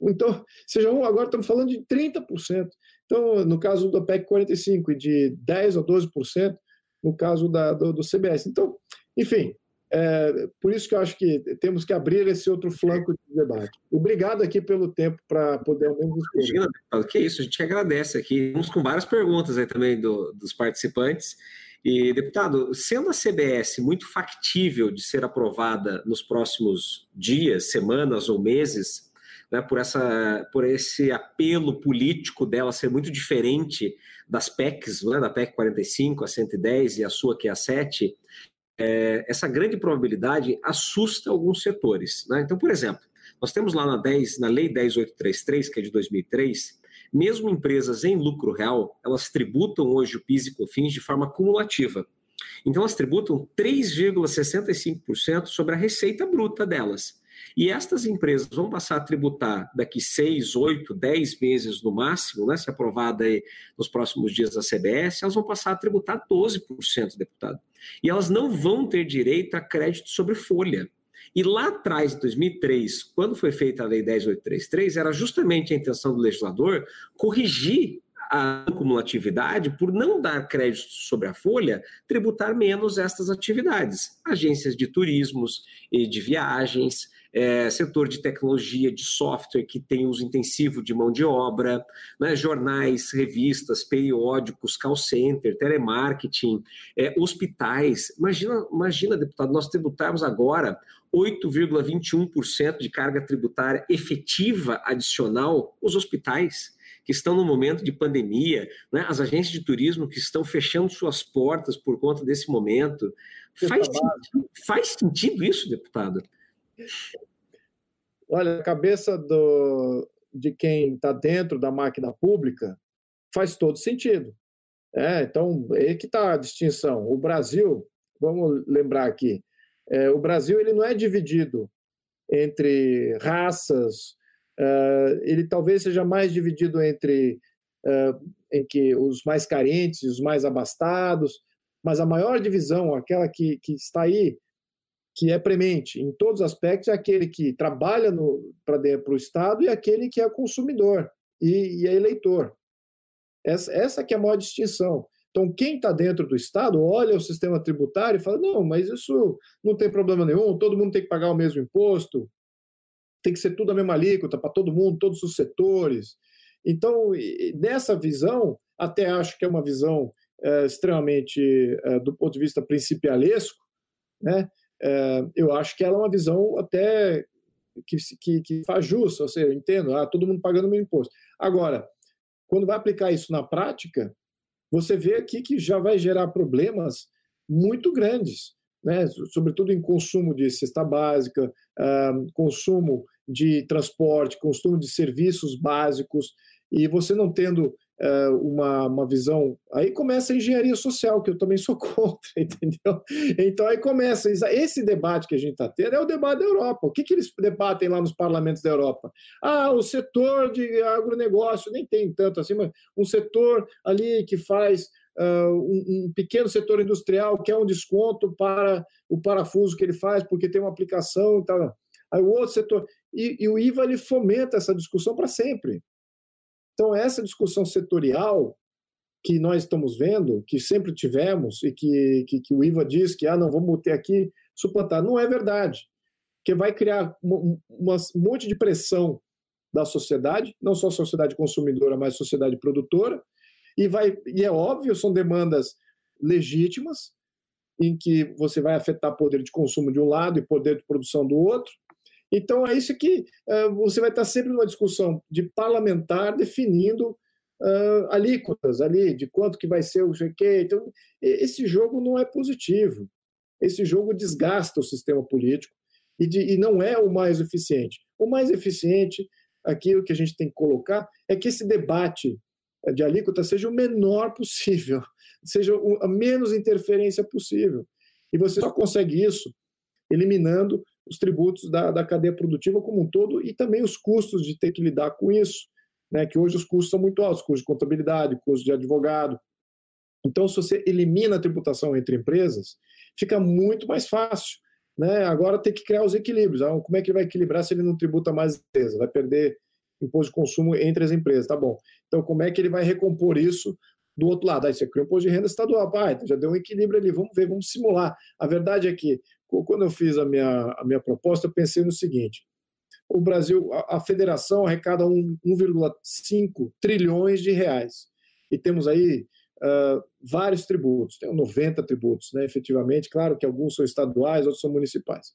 então, seja um, agora estamos falando de 30%. Então, no caso da PEC 45, e de 10% a 12% no caso da, do, do CBS. Então, enfim, é, por isso que eu acho que temos que abrir esse outro flanco de debate. Obrigado aqui pelo tempo para poder ao Imagina, que isso, a gente agradece aqui. Vamos com várias perguntas aí também do, dos participantes. E, deputado, sendo a CBS muito factível de ser aprovada nos próximos dias, semanas ou meses, né, por, essa, por esse apelo político dela ser muito diferente das PECs, né, da PEC 45, a 110 e a sua que é a 7, é, essa grande probabilidade assusta alguns setores. Né? Então, por exemplo, nós temos lá na, 10, na Lei 10833, que é de 2003, mesmo empresas em lucro real, elas tributam hoje o PIS e COFINS de forma cumulativa. Então, elas tributam 3,65% sobre a receita bruta delas. E estas empresas vão passar a tributar daqui seis, oito, dez meses no máximo, né, se aprovada aí nos próximos dias da CBS, elas vão passar a tributar 12%, deputado. E elas não vão ter direito a crédito sobre folha. E lá atrás, em 2003, quando foi feita a Lei 10833, era justamente a intenção do legislador corrigir a cumulatividade por não dar crédito sobre a folha, tributar menos estas atividades. Agências de turismos e de viagens, é, setor de tecnologia, de software, que tem uso intensivo de mão de obra, né, jornais, revistas, periódicos, call center, telemarketing, é, hospitais. Imagina, imagina, deputado, nós tributarmos agora 8,21% de carga tributária efetiva adicional os hospitais que estão no momento de pandemia, né? as agências de turismo que estão fechando suas portas por conta desse momento. Faz, sentido, faz sentido isso, deputado? Olha, a cabeça do, de quem está dentro da máquina pública faz todo sentido. É, então, é que está a distinção. O Brasil, vamos lembrar aqui, é, o Brasil ele não é dividido entre raças, uh, ele talvez seja mais dividido entre uh, em que os mais carentes os mais abastados, mas a maior divisão, aquela que, que está aí que é premente em todos os aspectos é aquele que trabalha para o Estado e aquele que é consumidor e, e é eleitor. Essa, essa que é a maior distinção. Então, quem está dentro do Estado olha o sistema tributário e fala: não, mas isso não tem problema nenhum, todo mundo tem que pagar o mesmo imposto, tem que ser tudo a mesma alíquota para todo mundo, todos os setores. Então, nessa visão, até acho que é uma visão é, extremamente, é, do ponto de vista principialesco, né? É, eu acho que ela é uma visão até que, que, que faz justo, ou seja, eu entendo, ah, todo mundo pagando o mesmo imposto. Agora, quando vai aplicar isso na prática, você vê aqui que já vai gerar problemas muito grandes, né? sobretudo em consumo de cesta básica, uh, consumo de transporte, consumo de serviços básicos, e você não tendo uma, uma visão. Aí começa a engenharia social, que eu também sou contra, entendeu? Então aí começa. Esse debate que a gente está tendo é o debate da Europa. O que, que eles debatem lá nos parlamentos da Europa? Ah, o setor de agronegócio, nem tem tanto assim, mas um setor ali que faz. Uh, um, um, pequeno setor industrial quer um desconto para o parafuso que ele faz, porque tem uma aplicação e tal. Aí o outro setor. E, e o IVA ele fomenta essa discussão para sempre. Então, essa discussão setorial que nós estamos vendo, que sempre tivemos, e que, que, que o IVA diz que ah, não, vamos ter aqui suplantar, não é verdade. Que vai criar um, um monte de pressão da sociedade, não só a sociedade consumidora, mas a sociedade produtora, e, vai, e é óbvio, são demandas legítimas, em que você vai afetar poder de consumo de um lado e poder de produção do outro, então, é isso que uh, você vai estar sempre numa discussão de parlamentar definindo uh, alíquotas ali, de quanto que vai ser o GQ. Então, esse jogo não é positivo. Esse jogo desgasta o sistema político e, de, e não é o mais eficiente. O mais eficiente, aqui o que a gente tem que colocar, é que esse debate de alíquota seja o menor possível, seja a menos interferência possível. E você só consegue isso eliminando os tributos da, da cadeia produtiva como um todo e também os custos de ter que lidar com isso, né, que hoje os custos são muito altos, custos de contabilidade, custos de advogado. Então, se você elimina a tributação entre empresas, fica muito mais fácil. Né? Agora tem que criar os equilíbrios. Ah, como é que ele vai equilibrar se ele não tributa mais empresa? Vai perder imposto de consumo entre as empresas, tá bom. Então, como é que ele vai recompor isso do outro lado? Aí você cria um imposto de renda estadual, pai, já deu um equilíbrio ali, vamos ver, vamos simular. A verdade é que quando eu fiz a minha, a minha proposta, eu pensei no seguinte: o Brasil, a, a federação arrecada 1,5 trilhões de reais. E temos aí uh, vários tributos, tem 90 tributos, né, efetivamente. Claro que alguns são estaduais, outros são municipais.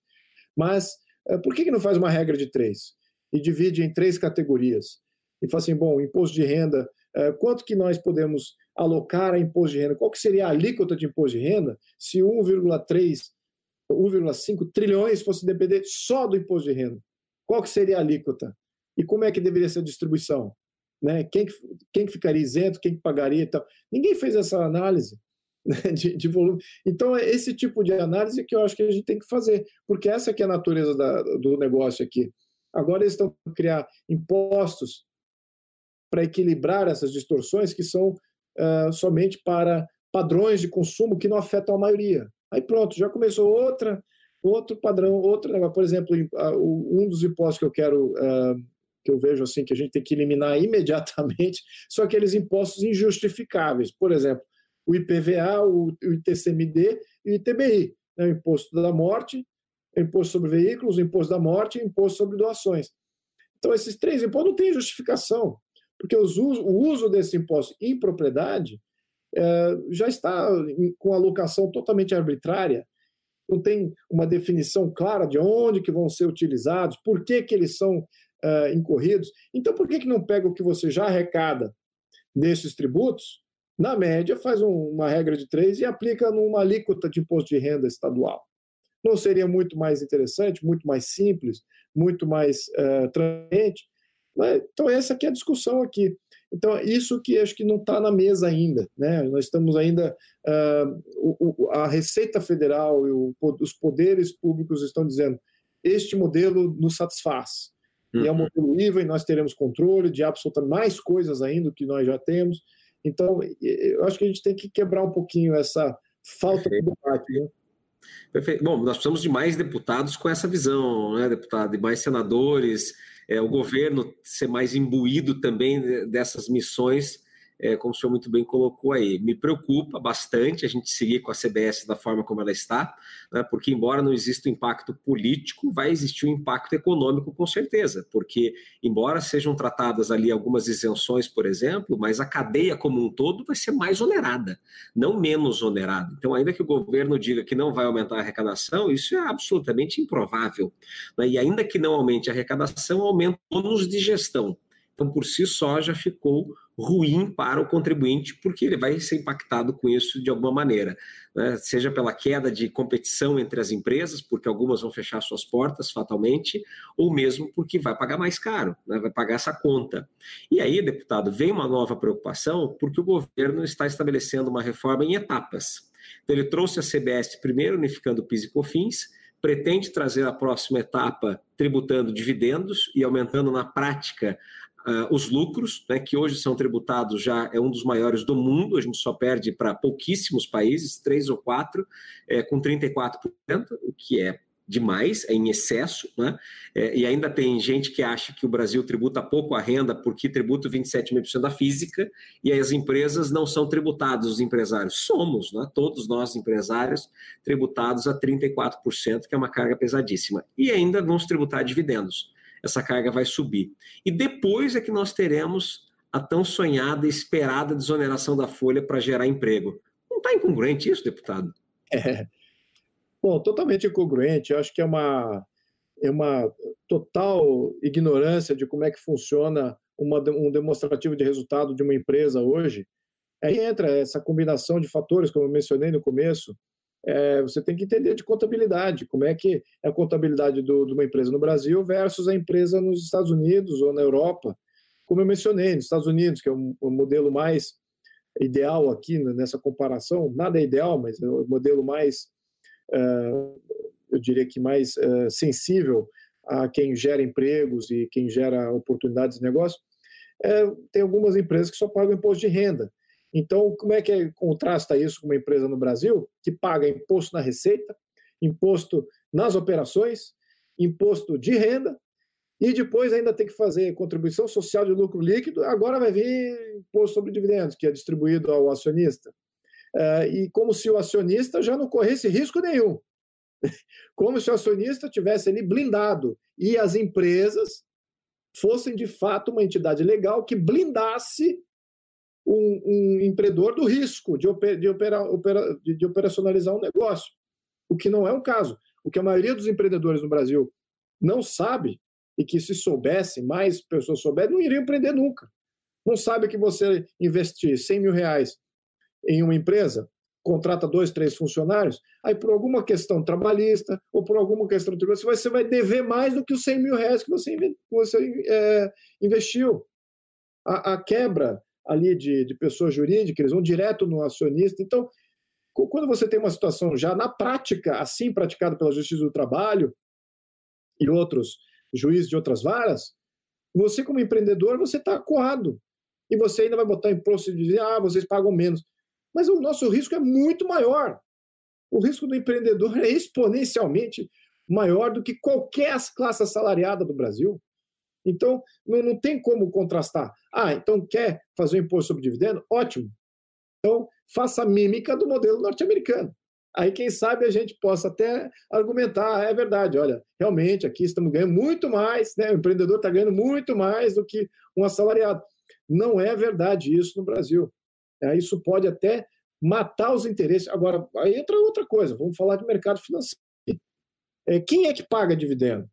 Mas uh, por que, que não faz uma regra de três? E divide em três categorias? E fala assim: bom, imposto de renda, uh, quanto que nós podemos alocar a imposto de renda? Qual que seria a alíquota de imposto de renda se 1,3, 1,5 trilhões fosse depender só do imposto de renda? Qual que seria a alíquota? E como é que deveria ser a distribuição? Né? Quem, quem ficaria isento, quem pagaria e tal. Ninguém fez essa análise né, de, de, volume. Então, é esse tipo de análise que eu acho que a gente tem que fazer, porque essa que é a natureza da, do negócio aqui. Agora eles estão criar impostos para equilibrar essas distorções que são uh, somente para padrões de consumo que não afetam a maioria. Aí pronto, já começou outra outro padrão, outro negócio. Por exemplo, um dos impostos que eu quero, uh, que eu vejo assim, que a gente tem que eliminar imediatamente, são aqueles impostos injustificáveis. Por exemplo, o IPVA, o, ITCMD e o ITBI. Né? O imposto da morte, o imposto sobre veículos, o imposto da morte e o imposto sobre doações. Então, esses três impostos não têm justificação, porque o uso desse imposto em propriedade já está com alocação totalmente arbitrária não tem uma definição clara de onde que vão ser utilizados, por que, que eles são uh, incorridos. Então, por que, que não pega o que você já arrecada desses tributos, na média, faz um, uma regra de três e aplica numa alíquota de imposto de renda estadual? Não seria muito mais interessante, muito mais simples, muito mais uh, transparente? Então, essa aqui é a discussão aqui. Então, isso que acho que não está na mesa ainda. Né? Nós estamos ainda. Uh, a Receita Federal e o, os poderes públicos estão dizendo este modelo nos satisfaz. Uhum. E é um uhum. modelo IVA e nós teremos controle de absolutamente mais coisas ainda do que nós já temos. Então, eu acho que a gente tem que quebrar um pouquinho essa falta de debate. Né? Perfeito. Bom, nós precisamos de mais deputados com essa visão, né, deputado? De mais senadores é, o governo ser mais imbuído também dessas missões é, como o senhor muito bem colocou aí. Me preocupa bastante a gente seguir com a CBS da forma como ela está, né, porque, embora não exista um impacto político, vai existir um impacto econômico com certeza, porque, embora sejam tratadas ali algumas isenções, por exemplo, mas a cadeia como um todo vai ser mais onerada, não menos onerada. Então, ainda que o governo diga que não vai aumentar a arrecadação, isso é absolutamente improvável. Né, e ainda que não aumente a arrecadação, aumenta o ônus de gestão. Então, por si só, já ficou ruim para o contribuinte, porque ele vai ser impactado com isso de alguma maneira, né? seja pela queda de competição entre as empresas, porque algumas vão fechar suas portas fatalmente, ou mesmo porque vai pagar mais caro, né? vai pagar essa conta. E aí, deputado, vem uma nova preocupação, porque o governo está estabelecendo uma reforma em etapas. Então, ele trouxe a CBS primeiro unificando PIS e COFINS, pretende trazer a próxima etapa tributando dividendos e aumentando na prática Uh, os lucros, né, que hoje são tributados, já é um dos maiores do mundo, a gente só perde para pouquíssimos países, três ou quatro, é, com 34%, o que é demais, é em excesso, né? É, e ainda tem gente que acha que o Brasil tributa pouco a renda porque tributa 27,5% da física e as empresas não são tributadas, os empresários. Somos, né? todos nós empresários, tributados a 34%, que é uma carga pesadíssima. E ainda vamos tributar dividendos essa carga vai subir. E depois é que nós teremos a tão sonhada esperada desoneração da folha para gerar emprego. Não está incongruente isso, deputado? É. Bom, totalmente incongruente. Eu acho que é uma, é uma total ignorância de como é que funciona uma, um demonstrativo de resultado de uma empresa hoje. Aí entra essa combinação de fatores, como eu mencionei no começo, é, você tem que entender de contabilidade, como é que é a contabilidade do, de uma empresa no Brasil versus a empresa nos Estados Unidos ou na Europa. Como eu mencionei, nos Estados Unidos, que é o, o modelo mais ideal aqui né, nessa comparação, nada é ideal, mas é o modelo mais, uh, eu diria que mais uh, sensível a quem gera empregos e quem gera oportunidades de negócio, é, tem algumas empresas que só pagam imposto de renda. Então, como é que contrasta isso com uma empresa no Brasil que paga imposto na receita, imposto nas operações, imposto de renda e depois ainda tem que fazer contribuição social de lucro líquido, agora vai vir imposto sobre dividendos, que é distribuído ao acionista. Uh, e como se o acionista já não corresse risco nenhum. Como se o acionista tivesse ali blindado e as empresas fossem de fato uma entidade legal que blindasse um, um empreendedor do risco de, oper, de, opera, de, operacionalizar um negócio, o que não é o caso. O que a maioria dos empreendedores no Brasil não sabe e que se soubesse, mais pessoas souberem, não iriam empreender nunca. Não sabe que você investir 100 mil reais em uma empresa, contrata dois, três funcionários, aí por alguma questão trabalhista ou por alguma questão tributária, você vai dever mais do que os 100 mil reais que você, você é, investiu. A, a, quebra ali de, de pessoas jurídicas, eles vão direto no acionista. Então, quando você tem uma situação já na prática, assim praticada pela Justiça do Trabalho e outros juízes de outras varas, você como empreendedor, você está coado. E você ainda vai botar imposto e dizer, ah, vocês pagam menos. Mas o nosso risco é muito maior. O risco do empreendedor é exponencialmente maior do que qualquer classe assalariada do Brasil. Então, não, não tem como contrastar. Ah, então quer fazer um imposto sobre dividendo? Ótimo. Então, faça a mímica do modelo norte-americano. Aí, quem sabe, a gente possa até argumentar, ah, é verdade, olha, realmente aqui estamos ganhando muito mais, né? o empreendedor está ganhando muito mais do que um assalariado. Não é verdade isso no Brasil. É, isso pode até matar os interesses. Agora, aí entra outra coisa, vamos falar de mercado financeiro. É, quem é que paga dividendo?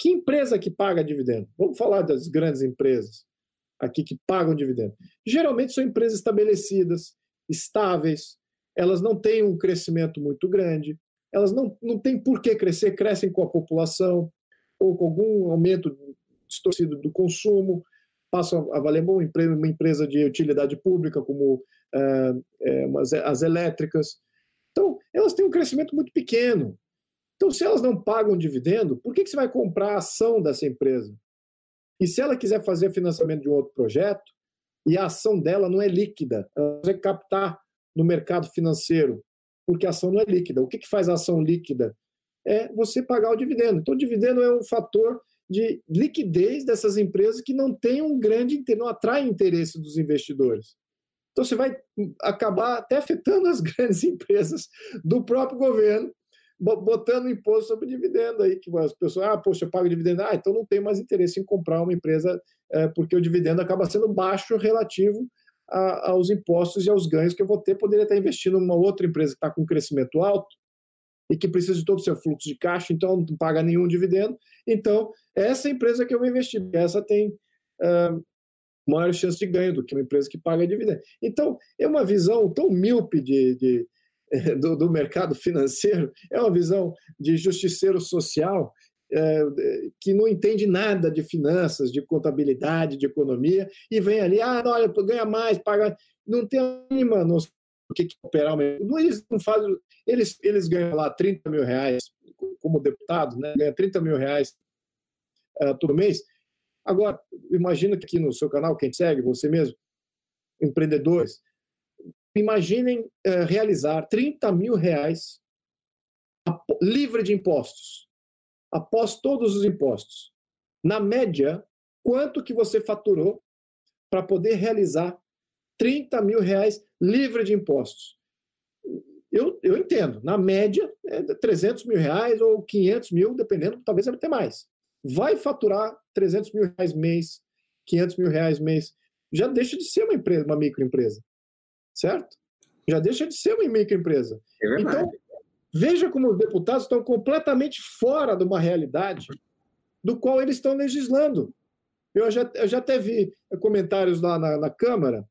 Que empresa que paga dividendo? Vamos falar das grandes empresas aqui que pagam dividendo. Geralmente são empresas estabelecidas, estáveis, elas não têm um crescimento muito grande, elas não, não têm por que crescer, crescem com a população ou com algum aumento distorcido do consumo, passam a valer uma empresa, de utilidade pública, como é, as elétricas. Então, elas têm um crescimento muito pequeno. Então, se elas não pagam dividendo, por que, que você vai comprar a ação dessa empresa? E se ela quiser fazer financiamento de um outro projeto, e a ação dela não é líquida, ela vai captar no mercado financeiro, porque a ação não é líquida. O que, que faz a ação líquida? É você pagar o dividendo. Então, o dividendo é um fator de liquidez dessas empresas que não tem um grande não atrai interesse dos investidores. Então você vai acabar até afetando as grandes empresas do próprio governo, botando imposto sobre dividendo aí, que as pessoas, ah, poxa, eu pago dividendo, ah, então não tenho mais interesse em comprar uma empresa, é, porque o dividendo acaba sendo baixo relativo a, aos impostos e aos ganhos que eu vou ter, poderia estar investindo numa outra empresa que está com crescimento alto e que precisa de todo o seu fluxo de caixa, então não paga nenhum dividendo. Então, essa empresa que eu vou investir, essa tem uh, maior chance de ganho do que uma empresa que paga dividendo. Então, é uma visão tão míope de, de do, do, mercado financeiro, é uma visão de justiceiro social é, que não entende nada de finanças, de contabilidade, de economia, e vem ali, ah, não, olha, ganha mais, paga. Não tem a mínima noção que, é operar uma. Eles não fazem. Eles, eles ganham lá 30 mil reais como deputado, né? ganha 30 mil reais uh, todo mês. Agora, imagina que aqui no seu canal, quem segue, você mesmo, empreendedores, imaginem uh, realizar 30 mil reais livre de impostos, após todos os impostos. Na média, quanto que você faturou para poder realizar 30 mil reais livre de impostos? Eu, eu entendo, na média, é 300 mil reais ou 500 mil, dependendo, talvez até mais vai faturar 300 mil reais mês, 500 mil reais mês, já deixa de ser uma empresa, uma microempresa, certo? Já deixa de ser uma microempresa. É então, veja como os deputados estão completamente fora de uma realidade do qual eles estão legislando. Eu já, eu já até vi comentários lá na, na Câmara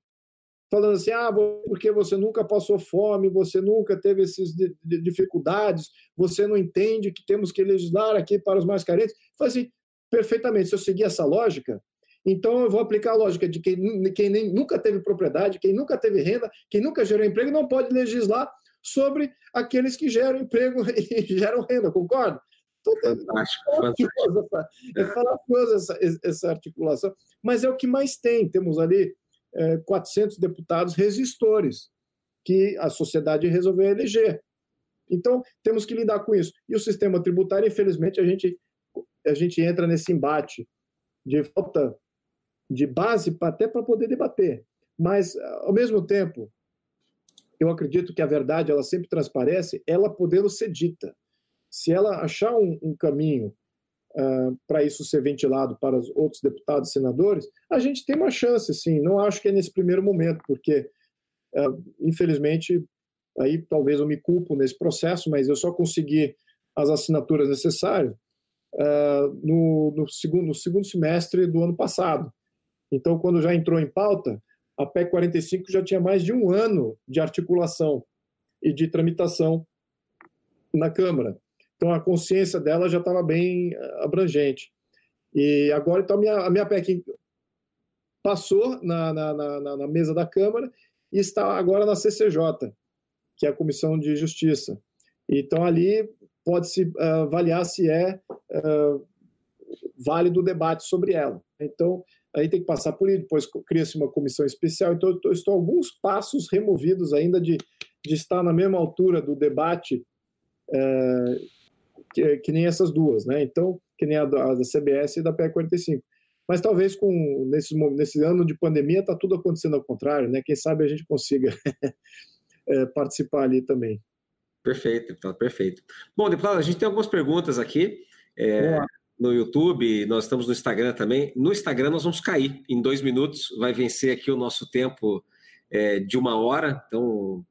falando assim, ah, porque você nunca passou fome, você nunca teve essas dificuldades, você não entende que temos que legislar aqui para os mais carentes. Falei assim, perfeitamente, se eu seguir essa lógica, então eu vou aplicar a lógica de quem, quem nem, nunca teve propriedade, quem nunca teve renda, quem nunca gerou emprego, não pode legislar sobre aqueles que geram emprego e geram renda, concorda? Então, fantástico, fantástico. É falaciosa essa, essa articulação, mas é o que mais tem. Temos ali 400 é, deputados resistores que a sociedade resolveu eleger. Então, temos que lidar com isso. E o sistema tributário, infelizmente, a gente, a gente entra nesse embate de falta de base até para poder debater. Mas, ao mesmo tempo, eu acredito que a verdade ela sempre transparece, ela podendo ser dita. se ela achar um, um caminho uh, para isso ser ventilado para os outros deputados e senadores, a gente tem uma chance, sim. Não acho que é nesse primeiro momento, porque, uh, infelizmente, aí talvez eu me culpo nesse processo, mas eu só consegui as assinaturas necessárias uh, no, no, segundo, no segundo semestre do ano passado. Então, quando já entrou em pauta, a PEC 45 já tinha mais de um ano de articulação e de tramitação na Câmara. Então, a consciência dela já estava bem eh, abrangente. E agora, então, a minha, a minha PEC passou na, na, na, na mesa da Câmara e está agora na CCJ, que é a Comissão de Justiça. Então, ali pode-se uh, avaliar se é uh, válido o debate sobre ela. Então, aí tem que passar por isso, depois cria-se uma comissão especial. Então, eu estou alguns passos removidos ainda de, de estar na mesma altura do debate uh, que, que, nem essas duas, né? Então, que nem a da, a da CBS e da PE 45. Mas talvez com nesse, nesse ano de pandemia está tudo acontecendo ao contrário, né? Quem sabe a gente consiga é, participar ali também. Perfeito, deputado, perfeito. Bom, deputado, a gente tem algumas perguntas aqui é, no YouTube, nós estamos no Instagram também. No Instagram nós vamos cair em dois minutos, vai vencer aqui o nosso tempo é, de uma hora. Então,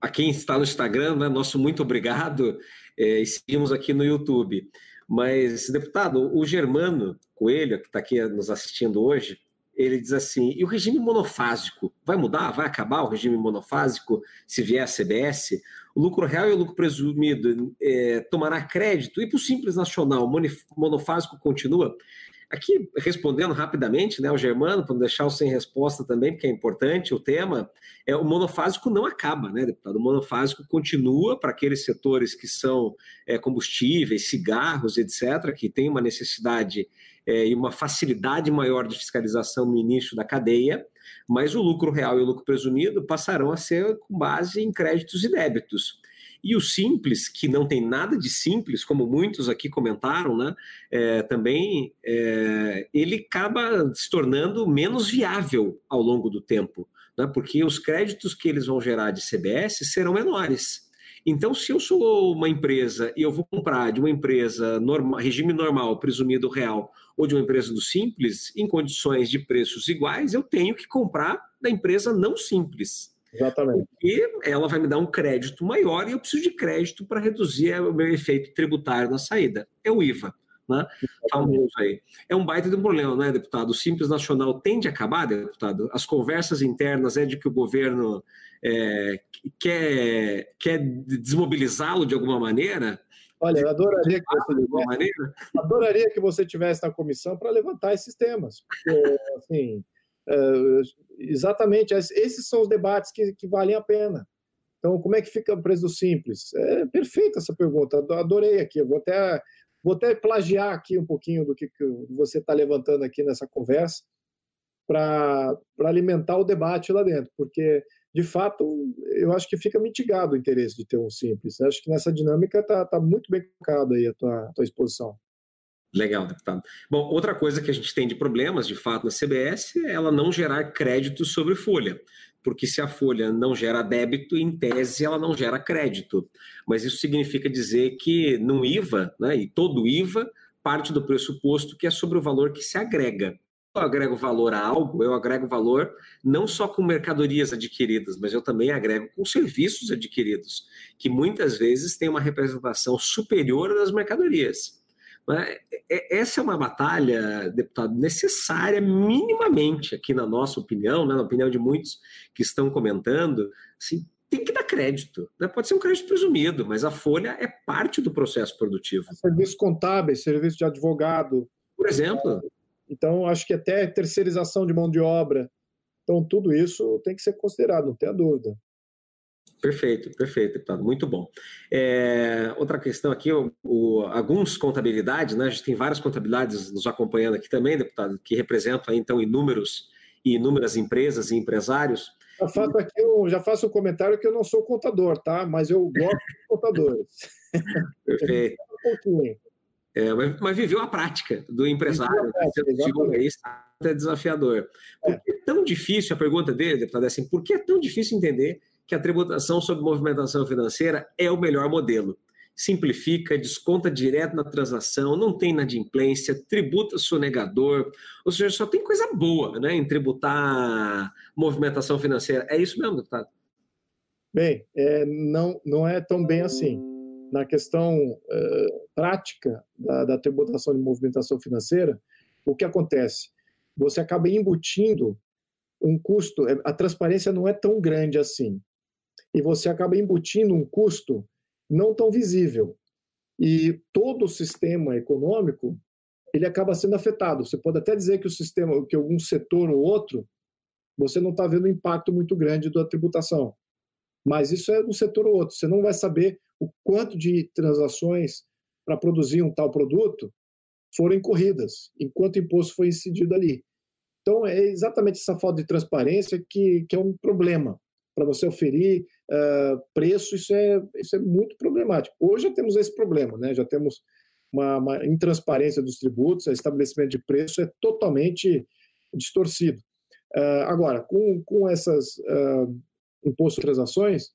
a quem está no Instagram, né, nosso muito obrigado é, e seguimos aqui no YouTube. Mas, deputado, o Germano Coelho, que está aqui nos assistindo hoje, ele diz assim: e o regime monofásico vai mudar? Vai acabar o regime monofásico se vier a CBS? O lucro real e o lucro presumido é, tomará crédito? E para o Simples Nacional, monofásico continua? Aqui, respondendo rapidamente, né, o Germano, para não deixar o sem resposta também, porque é importante o tema, é o monofásico não acaba, né, deputado? O monofásico continua para aqueles setores que são é, combustíveis, cigarros, etc., que tem uma necessidade é, e uma facilidade maior de fiscalização no início da cadeia, mas o lucro real e o lucro presumido passarão a ser com base em créditos e débitos. E o simples, que não tem nada de simples, como muitos aqui comentaram, né, é, também é, ele acaba se tornando menos viável ao longo do tempo, né, porque os créditos que eles vão gerar de CBS serão menores. Então, se eu sou uma empresa e eu vou comprar de uma empresa normal, regime normal, presumido real, ou de uma empresa do simples, em condições de preços iguais, eu tenho que comprar da empresa não simples. Exatamente. E ela vai me dar um crédito maior e eu preciso de crédito para reduzir o meu efeito tributário na saída. É o IVA. Né? Famoso aí. É um baita de um problema, não é, deputado? O Simples Nacional tende a acabar, deputado? As conversas internas é de que o governo é, quer, quer desmobilizá-lo de alguma maneira? Olha, eu adoraria que você tivesse, adoraria que você tivesse na comissão para levantar esses temas. Porque, assim, é, exatamente, esses são os debates que, que valem a pena. Então, como é que fica o preço simples? É perfeita essa pergunta, adorei aqui. Eu vou até, vou até plagiar aqui um pouquinho do que, que você está levantando aqui nessa conversa para alimentar o debate lá dentro, porque, de fato, eu acho que fica mitigado o interesse de ter um simples. Eu acho que nessa dinâmica está tá muito bem colocada aí a tua, tua exposição. Legal, deputado. Bom, outra coisa que a gente tem de problemas, de fato, na CBS é ela não gerar crédito sobre folha. Porque se a folha não gera débito, em tese ela não gera crédito. Mas isso significa dizer que no IVA, né, e todo IVA, parte do pressuposto que é sobre o valor que se agrega. Eu agrego valor a algo, eu agrego valor não só com mercadorias adquiridas, mas eu também agrego com serviços adquiridos, que muitas vezes têm uma representação superior das mercadorias. Né? Essa é uma batalha, deputado, necessária minimamente, aqui na nossa opinião, né, na opinião de muitos que estão comentando, assim, tem que dar crédito. Né? Pode ser um crédito presumido, mas a folha é parte do processo produtivo. Serviço contábil, serviço de advogado. Por exemplo. Então, acho que até terceirização de mão de obra. Então, tudo isso tem que ser considerado, não tenha dúvida. Perfeito, perfeito, deputado, muito bom. É, outra questão aqui, o, o, alguns contabilidades, né? A gente tem várias contabilidades nos acompanhando aqui também, deputado, que representam aí, então inúmeros e inúmeras empresas e empresários. Já faço aqui, eu já faço um comentário que eu não sou contador, tá? Mas eu gosto de contadores. Perfeito. É, mas, mas, viveu a prática do empresário, isso é desafiador. Por que é tão difícil, a pergunta dele, deputado, é assim, por que é tão difícil entender que a tributação sobre movimentação financeira é o melhor modelo. simplifica, desconta direto na transação, não tem inadimplência, tributa sonegador, ou seja, só tem coisa boa né, em tributar movimentação financeira. É isso mesmo, deputado? Bem, é, não, não é tão bem assim. Na questão é, prática da, da tributação de movimentação financeira, o que acontece? Você acaba embutindo um custo, é, a transparência não é tão grande assim. E você acaba embutindo um custo não tão visível. E todo o sistema econômico, ele acaba sendo afetado. Você pode até dizer que o sistema, que algum setor ou outro, você não está vendo um impacto muito grande da tributação. Mas isso é um setor ou outro. Você não vai saber o quanto de transações para produzir um tal produto foram incorridas, enquanto imposto foi incidido ali. Então, é exatamente essa falta de transparência que, que é um problema para você oferir uh, preço, isso é, isso é muito problemático. Hoje já temos esse problema, né? já temos uma, uma intransparência dos tributos, o estabelecimento de preço é totalmente distorcido. Uh, agora, com, com essas uh, imposto de transações,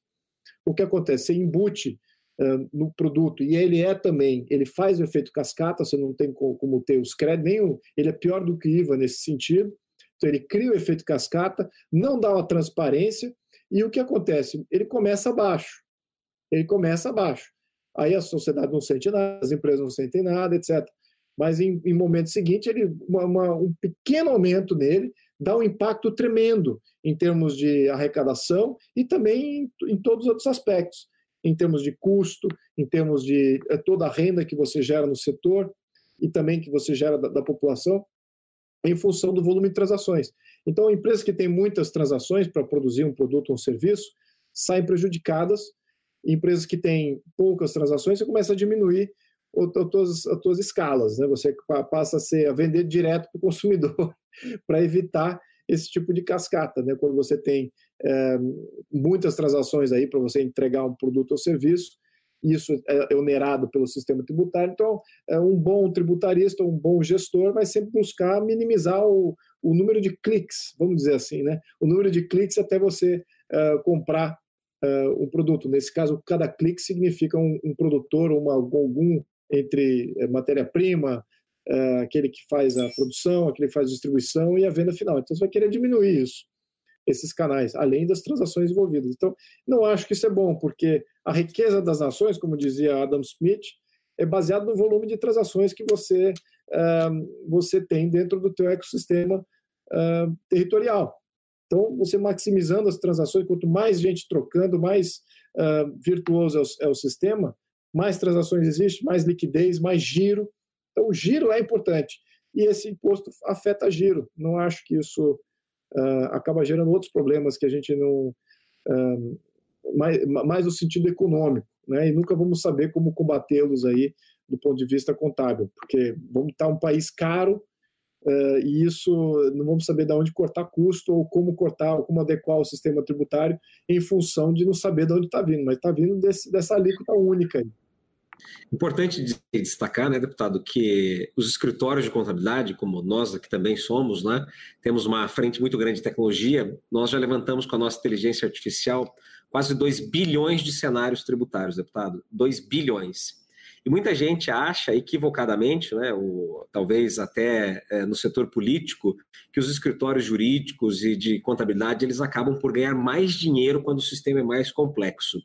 o que acontece? Você embute uh, no produto, e ele é também, ele faz o efeito cascata, você não tem como, como ter os créditos, nenhum, ele é pior do que IVA nesse sentido, então ele cria o efeito cascata, não dá uma transparência, e o que acontece? Ele começa abaixo. Ele começa abaixo. Aí a sociedade não sente nada, as empresas não sentem nada, etc. Mas em, em momento seguinte, ele, uma, uma, um pequeno aumento nele dá um impacto tremendo em termos de arrecadação e também em, em todos os outros aspectos, em termos de custo, em termos de é, toda a renda que você gera no setor e também que você gera da, da população em função do volume de transações. Então, empresas que têm muitas transações para produzir um produto ou um serviço saem prejudicadas. Empresas que têm poucas transações, você começa a diminuir as tuas, as tuas escalas, né? Você passa a, ser, a vender direto para o consumidor para evitar esse tipo de cascata, né? Quando você tem é, muitas transações aí para você entregar um produto ou serviço, isso é, é onerado pelo sistema tributário. Então, é um bom tributarista, um bom gestor vai sempre buscar minimizar o, o número de cliques, vamos dizer assim, né? O número de cliques até você uh, comprar uh, um produto. Nesse caso, cada clique significa um, um produtor, uma, algum entre eh, matéria-prima, uh, aquele que faz a produção, aquele que faz a distribuição e a venda final. Então, você vai querer diminuir isso esses canais, além das transações envolvidas. Então, não acho que isso é bom, porque a riqueza das nações, como dizia Adam Smith, é baseado no volume de transações que você, você tem dentro do teu ecossistema territorial. Então, você maximizando as transações, quanto mais gente trocando, mais virtuoso é o, é o, sistema, mais transações existem, mais liquidez, mais giro. Então, o giro é importante. E esse imposto afeta giro. Não acho que isso acaba gerando outros problemas que a gente não. Mais, mais no sentido econômico, né? E nunca vamos saber como combatê-los aí do ponto de vista contábil, porque vamos estar um país caro uh, e isso não vamos saber de onde cortar custo ou como cortar ou como adequar o sistema tributário em função de não saber de onde está vindo, mas está vindo desse, dessa alíquota única. Aí. Importante destacar, né, deputado, que os escritórios de contabilidade, como nós aqui também somos, né, temos uma frente muito grande de tecnologia, nós já levantamos com a nossa inteligência artificial quase 2 bilhões de cenários tributários, deputado, 2 bilhões. E muita gente acha, equivocadamente, né, ou talvez até é, no setor político, que os escritórios jurídicos e de contabilidade eles acabam por ganhar mais dinheiro quando o sistema é mais complexo.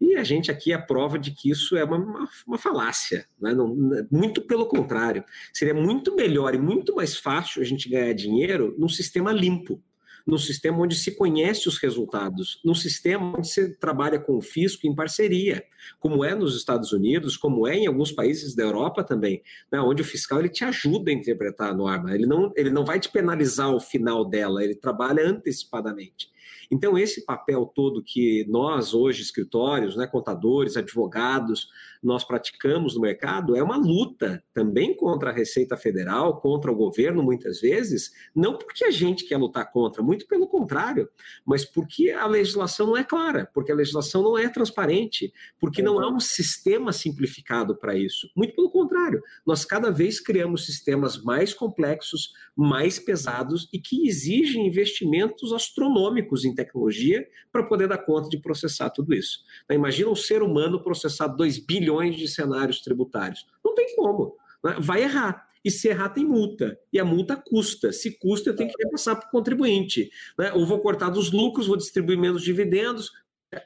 E a gente aqui é prova de que isso é uma, uma, uma falácia. Né? Não, muito pelo contrário. Seria muito melhor e muito mais fácil a gente ganhar dinheiro num sistema limpo, num sistema onde se conhece os resultados, num sistema onde se trabalha com o fisco em parceria, como é nos Estados Unidos, como é em alguns países da Europa também, né, onde o fiscal ele te ajuda a interpretar a norma, ele não, ele não vai te penalizar ao final dela, ele trabalha antecipadamente. Então, esse papel todo que nós, hoje, escritórios, né, contadores, advogados, nós praticamos no mercado é uma luta também contra a Receita Federal, contra o governo, muitas vezes, não porque a gente quer lutar contra, muito pelo contrário, mas porque a legislação não é clara, porque a legislação não é transparente, porque não há um sistema simplificado para isso. Muito pelo contrário, nós cada vez criamos sistemas mais complexos, mais pesados e que exigem investimentos astronômicos em tecnologia para poder dar conta de processar tudo isso. Então, imagina um ser humano processar 2 bilhões de cenários tributários. Não tem como. Né? Vai errar. E se errar, tem multa. E a multa custa. Se custa, eu tenho que repassar para o contribuinte. Né? Ou vou cortar dos lucros, vou distribuir menos dividendos.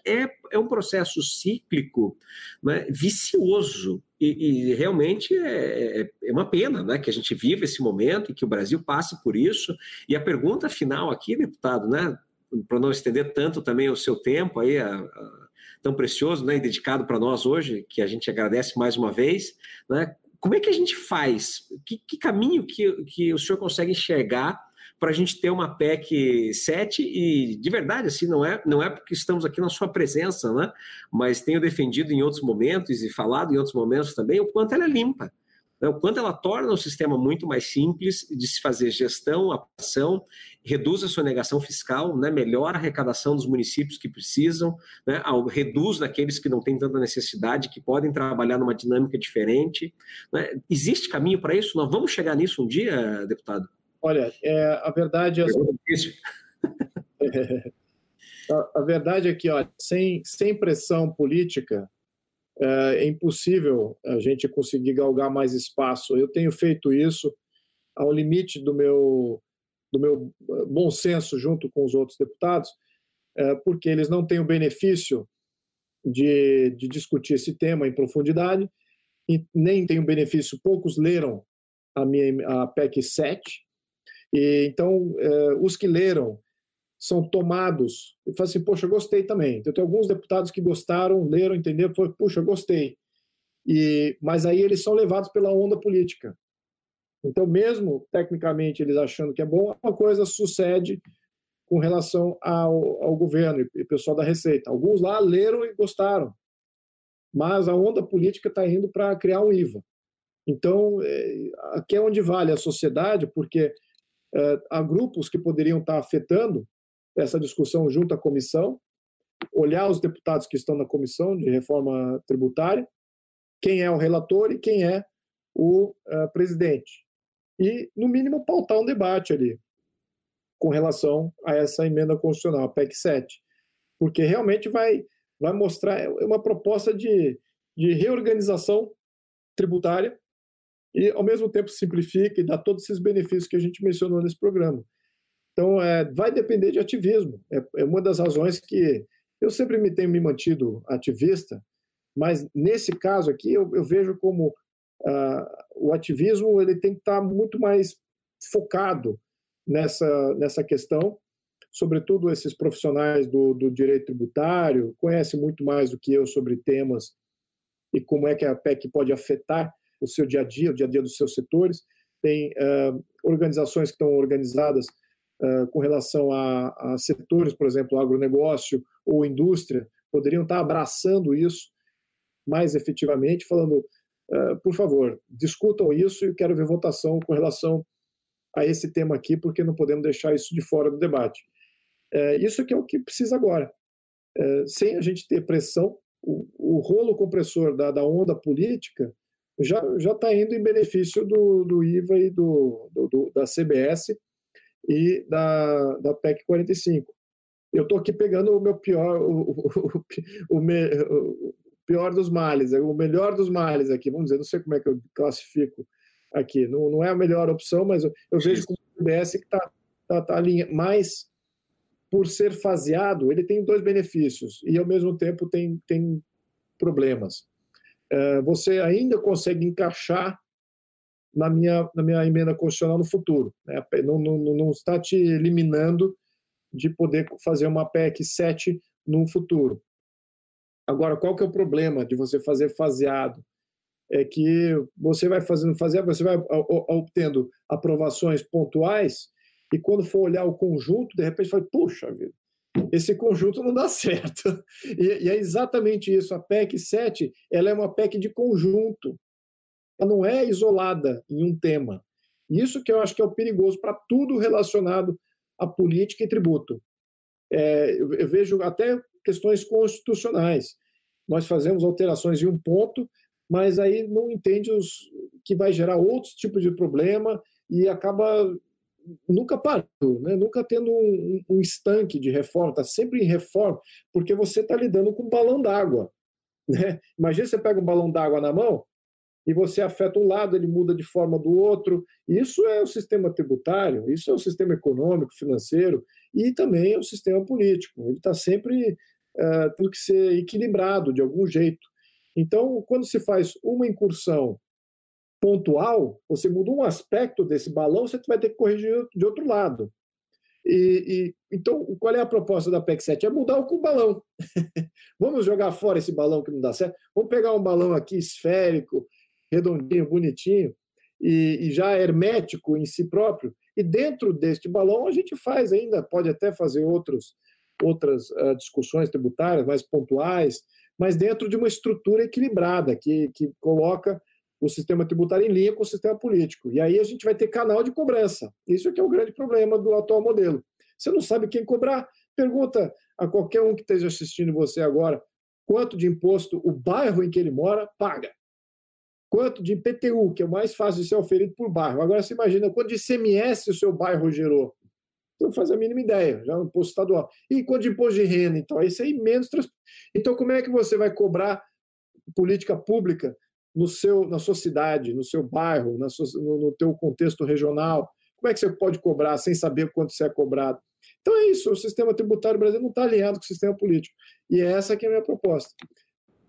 É, é um processo cíclico, né? vicioso. E, e realmente é, é, é, uma pena né? que a gente viva esse momento e que o Brasil passe por isso. E a pergunta final aqui, deputado, né? para não estender tanto também o seu tempo aí, a, tão precioso, né, dedicado para nós hoje, que a gente agradece mais uma vez, né? Como é que a gente faz? Que, que caminho que, que o senhor consegue enxergar para a gente ter uma PEC 7 e de verdade assim não é não é porque estamos aqui na sua presença, né? Mas tenho defendido em outros momentos e falado em outros momentos também o quanto ela é limpa? O quanto ela torna o sistema muito mais simples de se fazer gestão, ação, reduz a sonegação fiscal, né? melhora a arrecadação dos municípios que precisam, né? reduz daqueles que não têm tanta necessidade, que podem trabalhar numa dinâmica diferente. Né? Existe caminho para isso? Nós vamos chegar nisso um dia, deputado? Olha, é, a verdade é. a, a verdade é que, olha, sem, sem pressão política, é, impossível a gente conseguir galgar mais espaço. Eu tenho feito isso ao limite do meu, do meu eh, bom senso junto com os outros deputados, é, porque eles não têm o benefício de, de discutir esse tema em profundidade, e nem têm o benefício, poucos leram a minha a PEC 7, e então é, os que leram são tomados e falam assim, poxa, gostei também. Então, tem alguns deputados que gostaram, leram, entenderam, foi, puxa, gostei. E, mas aí eles são levados pela onda política. Então, mesmo tecnicamente eles achando que é bom, uma coisa sucede com relação ao, ao governo e pessoal da Receita. Alguns lá leram e gostaram, mas a onda política está indo para criar um IVA. Então, é, aqui é onde vale a sociedade, porque é, há grupos que poderiam estar tá afetando essa discussão junto à comissão, olhar os deputados que estão na comissão de reforma tributária, quem é o relator e quem é o uh, presidente. E, no mínimo, pautar um debate ali com relação a essa emenda constitucional, a PEC 7. Porque realmente vai, vai mostrar é uma proposta de, de reorganização tributária e, ao mesmo tempo, simplifica e dá todos esses benefícios que a gente mencionou nesse programa. Então, é, vai depender de ativismo. É, é, uma das razões que eu sempre me tenho me mantido ativista, mas nesse caso aqui eu, eu vejo como uh, o ativismo ele tem que estar muito mais focado nessa, nessa questão, sobretudo esses profissionais do, do direito tributário conhecem muito mais do que eu sobre temas e como é que a PEC pode afetar o seu dia a dia, o dia a dia dos seus setores. Tem uh, organizações que estão organizadas com relação a, a, setores, por exemplo, agronegócio ou indústria, poderiam estar abraçando isso mais efetivamente, falando, uh, por favor, discutam isso e quero ver votação com relação a esse tema aqui, porque não podemos deixar isso de fora do debate. Uh, isso que é o que precisa agora. sem a gente ter pressão, o, o rolo compressor da, da onda política já está indo em benefício do, do IVA e do, do, do, da CBS e da, da PEC 45. Eu estou aqui pegando o meu pior, o, o, o, me, o, pior dos males, o melhor dos males aqui, vamos dizer, não sei como é que eu classifico aqui, não, não é a melhor opção, mas eu, eu vejo como o CBS que está tá, tá ali, mas por ser faseado, ele tem dois benefícios e ao mesmo tempo tem, tem problemas. É, você ainda consegue encaixar na minha, na minha emenda constitucional no futuro. Né? Não, não, não está te eliminando de poder fazer uma PEC 7 no futuro. Agora, qual que é o problema de você fazer faseado? É que você vai fazendo faseado, você vai obtendo aprovações pontuais e quando for olhar o conjunto, de repente fala, puxa vida, esse conjunto não dá certo. E, e, é exatamente isso. A PEC 7 ela é uma PEC de conjunto ela não é isolada em um tema. Isso que eu acho que é o perigoso para tudo relacionado a política e tributo. É, eu vejo até questões constitucionais. Nós fazemos alterações em um ponto, mas aí não entende os, que vai gerar outros tipos de problema e acaba nunca parando, né? nunca tendo um, um estanque de reforma, está sempre em reforma, porque você está lidando com um balão d'água. Né? Imagina você pega um balão d'água na mão e você afeta um lado, ele muda de forma do outro. Isso é o sistema tributário, isso é o sistema econômico, financeiro e também é o sistema político. Ele está sempre uh, tendo que ser equilibrado de algum jeito. Então, quando se faz uma incursão pontual, você muda um aspecto desse balão, você vai ter que corrigir de outro lado. E, e, então, qual é a proposta da PEC 7? É mudar o balão. Vamos jogar fora esse balão que não dá certo. Vamos pegar um balão aqui esférico, redondinho, bonitinho, e, e já hermético em si próprio. E dentro deste balão a gente faz ainda, pode até fazer outros, outras uh, discussões tributárias mais pontuais, mas dentro de uma estrutura equilibrada que, que coloca o sistema tributário em linha com o sistema político. E aí a gente vai ter canal de cobrança. Isso é que é o grande problema do atual modelo. Você não sabe quem cobrar? Pergunta a qualquer um que esteja assistindo você agora quanto de imposto o bairro em que ele mora paga. Quanto de IPTU, que é o mais fácil de ser oferido por bairro. Agora você imagina quanto de ICMS o seu bairro gerou. Então faz a mínima ideia, já é um imposto estadual. E quanto de imposto de renda, então? Isso aí menos. Então, como é que você vai cobrar política pública no seu, na sua cidade, no seu bairro, na sua, no, no teu contexto regional. Como é que você pode cobrar sem saber quanto você é cobrado? Então é isso, o sistema tributário brasileiro não está alinhado com o sistema político. E é essa que é a minha proposta.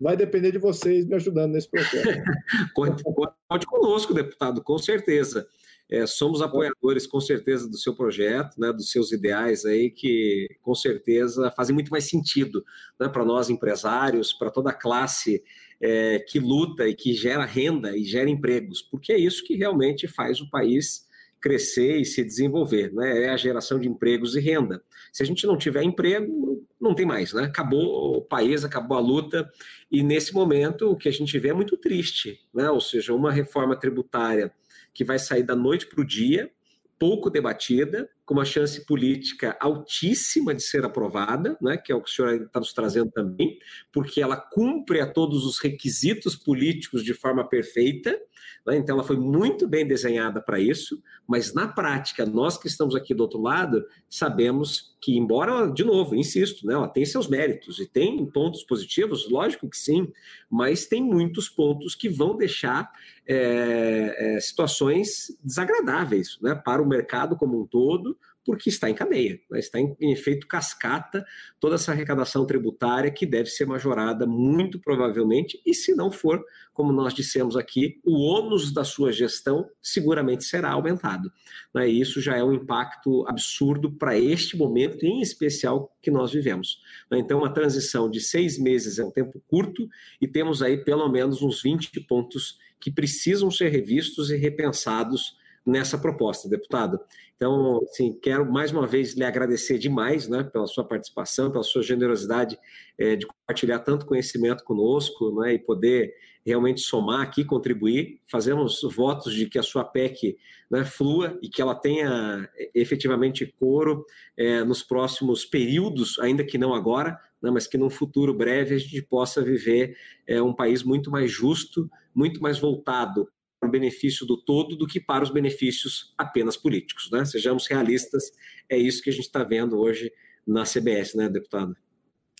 Vai depender de vocês me ajudando nesse processo. conte, conte conosco, deputado, com certeza. É, somos apoiadores, com certeza, do seu projeto, né, dos seus ideais aí, que com certeza fazem muito mais sentido né, para nós empresários, para toda a classe é, que luta e que gera renda e gera empregos, porque é isso que realmente faz o país crescer e se desenvolver, né? É a geração de empregos e renda. Se a gente não tiver emprego, não tem mais, né? Acabou o país, acabou a luta, e nesse momento o que a gente vê é muito triste, né? Ou seja, uma reforma tributária que vai sair da noite para o dia, pouco debatida, com uma chance política altíssima de ser aprovada, né, que é o que o senhor está nos trazendo também, porque ela cumpre a todos os requisitos políticos de forma perfeita, né, então ela foi muito bem desenhada para isso, mas na prática, nós que estamos aqui do outro lado, sabemos que, embora, de novo, insisto, né, ela tem seus méritos e tem pontos positivos, lógico que sim, mas tem muitos pontos que vão deixar é, é, situações desagradáveis né, para o mercado como um todo, porque está em cadeia, né? está em, em, efeito cascata toda essa arrecadação tributária que deve ser majorada muito provavelmente, e se não for, como nós dissemos aqui, o ônus da sua gestão seguramente será aumentado. Né? E isso já é um impacto absurdo para este momento, em especial que nós vivemos. Né? Então, uma transição de seis meses é um tempo curto e temos aí pelo menos uns 20 pontos que precisam ser revistos e repensados nessa proposta, deputado. Então, assim, quero mais uma vez lhe agradecer demais né, pela sua participação, pela sua generosidade é, de compartilhar tanto conhecimento conosco né, e poder realmente somar aqui, contribuir. Fazemos votos de que a sua PEC né, flua e que ela tenha é, efetivamente coro é, nos próximos períodos, ainda que não agora, né, mas que num futuro breve a gente possa viver é, um país muito mais justo, muito mais voltado o benefício do todo do que para os benefícios apenas políticos. Né? Sejamos realistas, é isso que a gente está vendo hoje na CBS, né, deputado?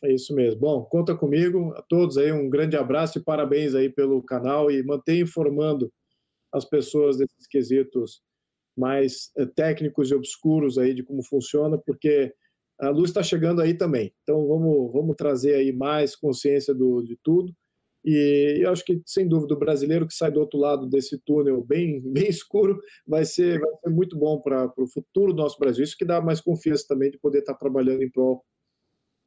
É isso mesmo. Bom, conta comigo. A todos aí um grande abraço e parabéns aí pelo canal e mantenha informando as pessoas desses quesitos mais eh, técnicos e obscuros aí de como funciona, porque a luz está chegando aí também. Então vamos, vamos trazer aí mais consciência do, de tudo e eu acho que, sem dúvida, o brasileiro que sai do outro lado desse túnel bem, bem escuro vai ser, vai ser muito bom para o futuro do nosso Brasil. Isso que dá mais confiança também de poder estar trabalhando em prol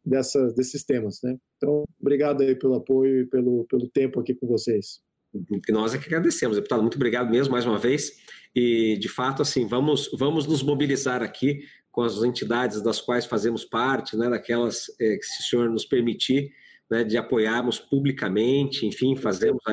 dessas, desses temas. Né? Então, obrigado aí pelo apoio e pelo, pelo tempo aqui com vocês. Nós é que agradecemos, deputado. Muito obrigado mesmo mais uma vez. E, de fato, assim, vamos, vamos nos mobilizar aqui com as entidades das quais fazemos parte, né, daquelas é, que, se o senhor nos permitir, né, de apoiarmos publicamente, enfim, fazemos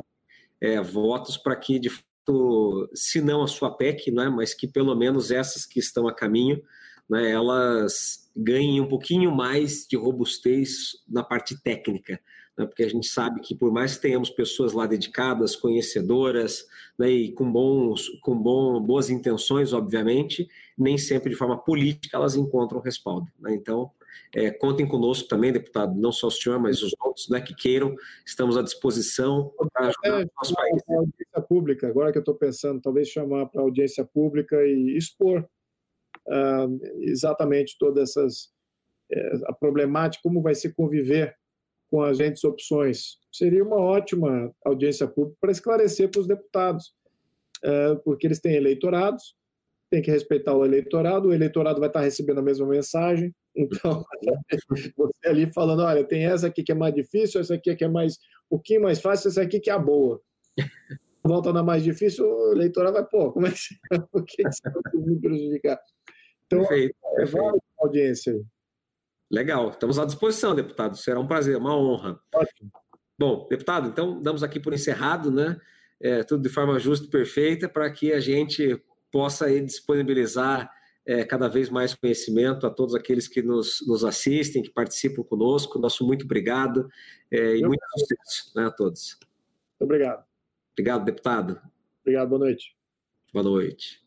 é, votos para que, de fato, se não a sua PEC, né, mas que pelo menos essas que estão a caminho né, elas ganhem um pouquinho mais de robustez na parte técnica, né, porque a gente sabe que por mais que tenhamos pessoas lá dedicadas, conhecedoras, né, e com, bons, com bom, boas intenções, obviamente, nem sempre de forma política elas encontram respaldo. Né? Então, é, contem conosco também, deputado, não só o senhor, mas os outros né, que queiram, estamos à disposição para ajudar é, o nosso país. audiência pública, agora que eu estou pensando, talvez chamar para audiência pública e expor uh, exatamente todas essas é, a problemática, como vai se conviver com agentes opções. Seria uma ótima audiência pública para esclarecer para os deputados, uh, porque eles têm eleitorados, tem que respeitar o eleitorado, o eleitorado vai estar recebendo a mesma mensagem, então você ali falando, olha, tem essa aqui que é mais difícil, essa aqui que é mais um pouquinho mais fácil, essa aqui que é a boa. Volta na mais difícil, o eleitorado vai, pô, como é que você, o que você vai me prejudicar? Então, perfeito, é válido a audiência. Legal, estamos à disposição, deputado. Será um prazer, uma honra. Ótimo. Bom, deputado, então damos aqui por encerrado, né? É, tudo de forma justa e perfeita para que a gente possa aí, disponibilizar é, cada vez mais conhecimento a todos aqueles que nos, nos assistem, que participam conosco. Nosso muito obrigado é, e muito sucesso né, a todos. Muito obrigado. Obrigado, deputado. Obrigado, boa noite. Boa noite.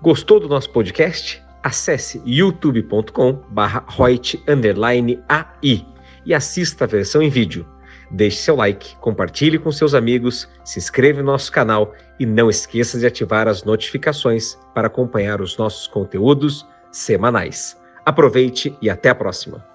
Gostou do nosso podcast? Acesse youtube.com/roit_ai e assista a versão em vídeo. Deixe seu like, compartilhe com seus amigos, se inscreva no nosso canal e não esqueça de ativar as notificações para acompanhar os nossos conteúdos semanais. Aproveite e até a próxima!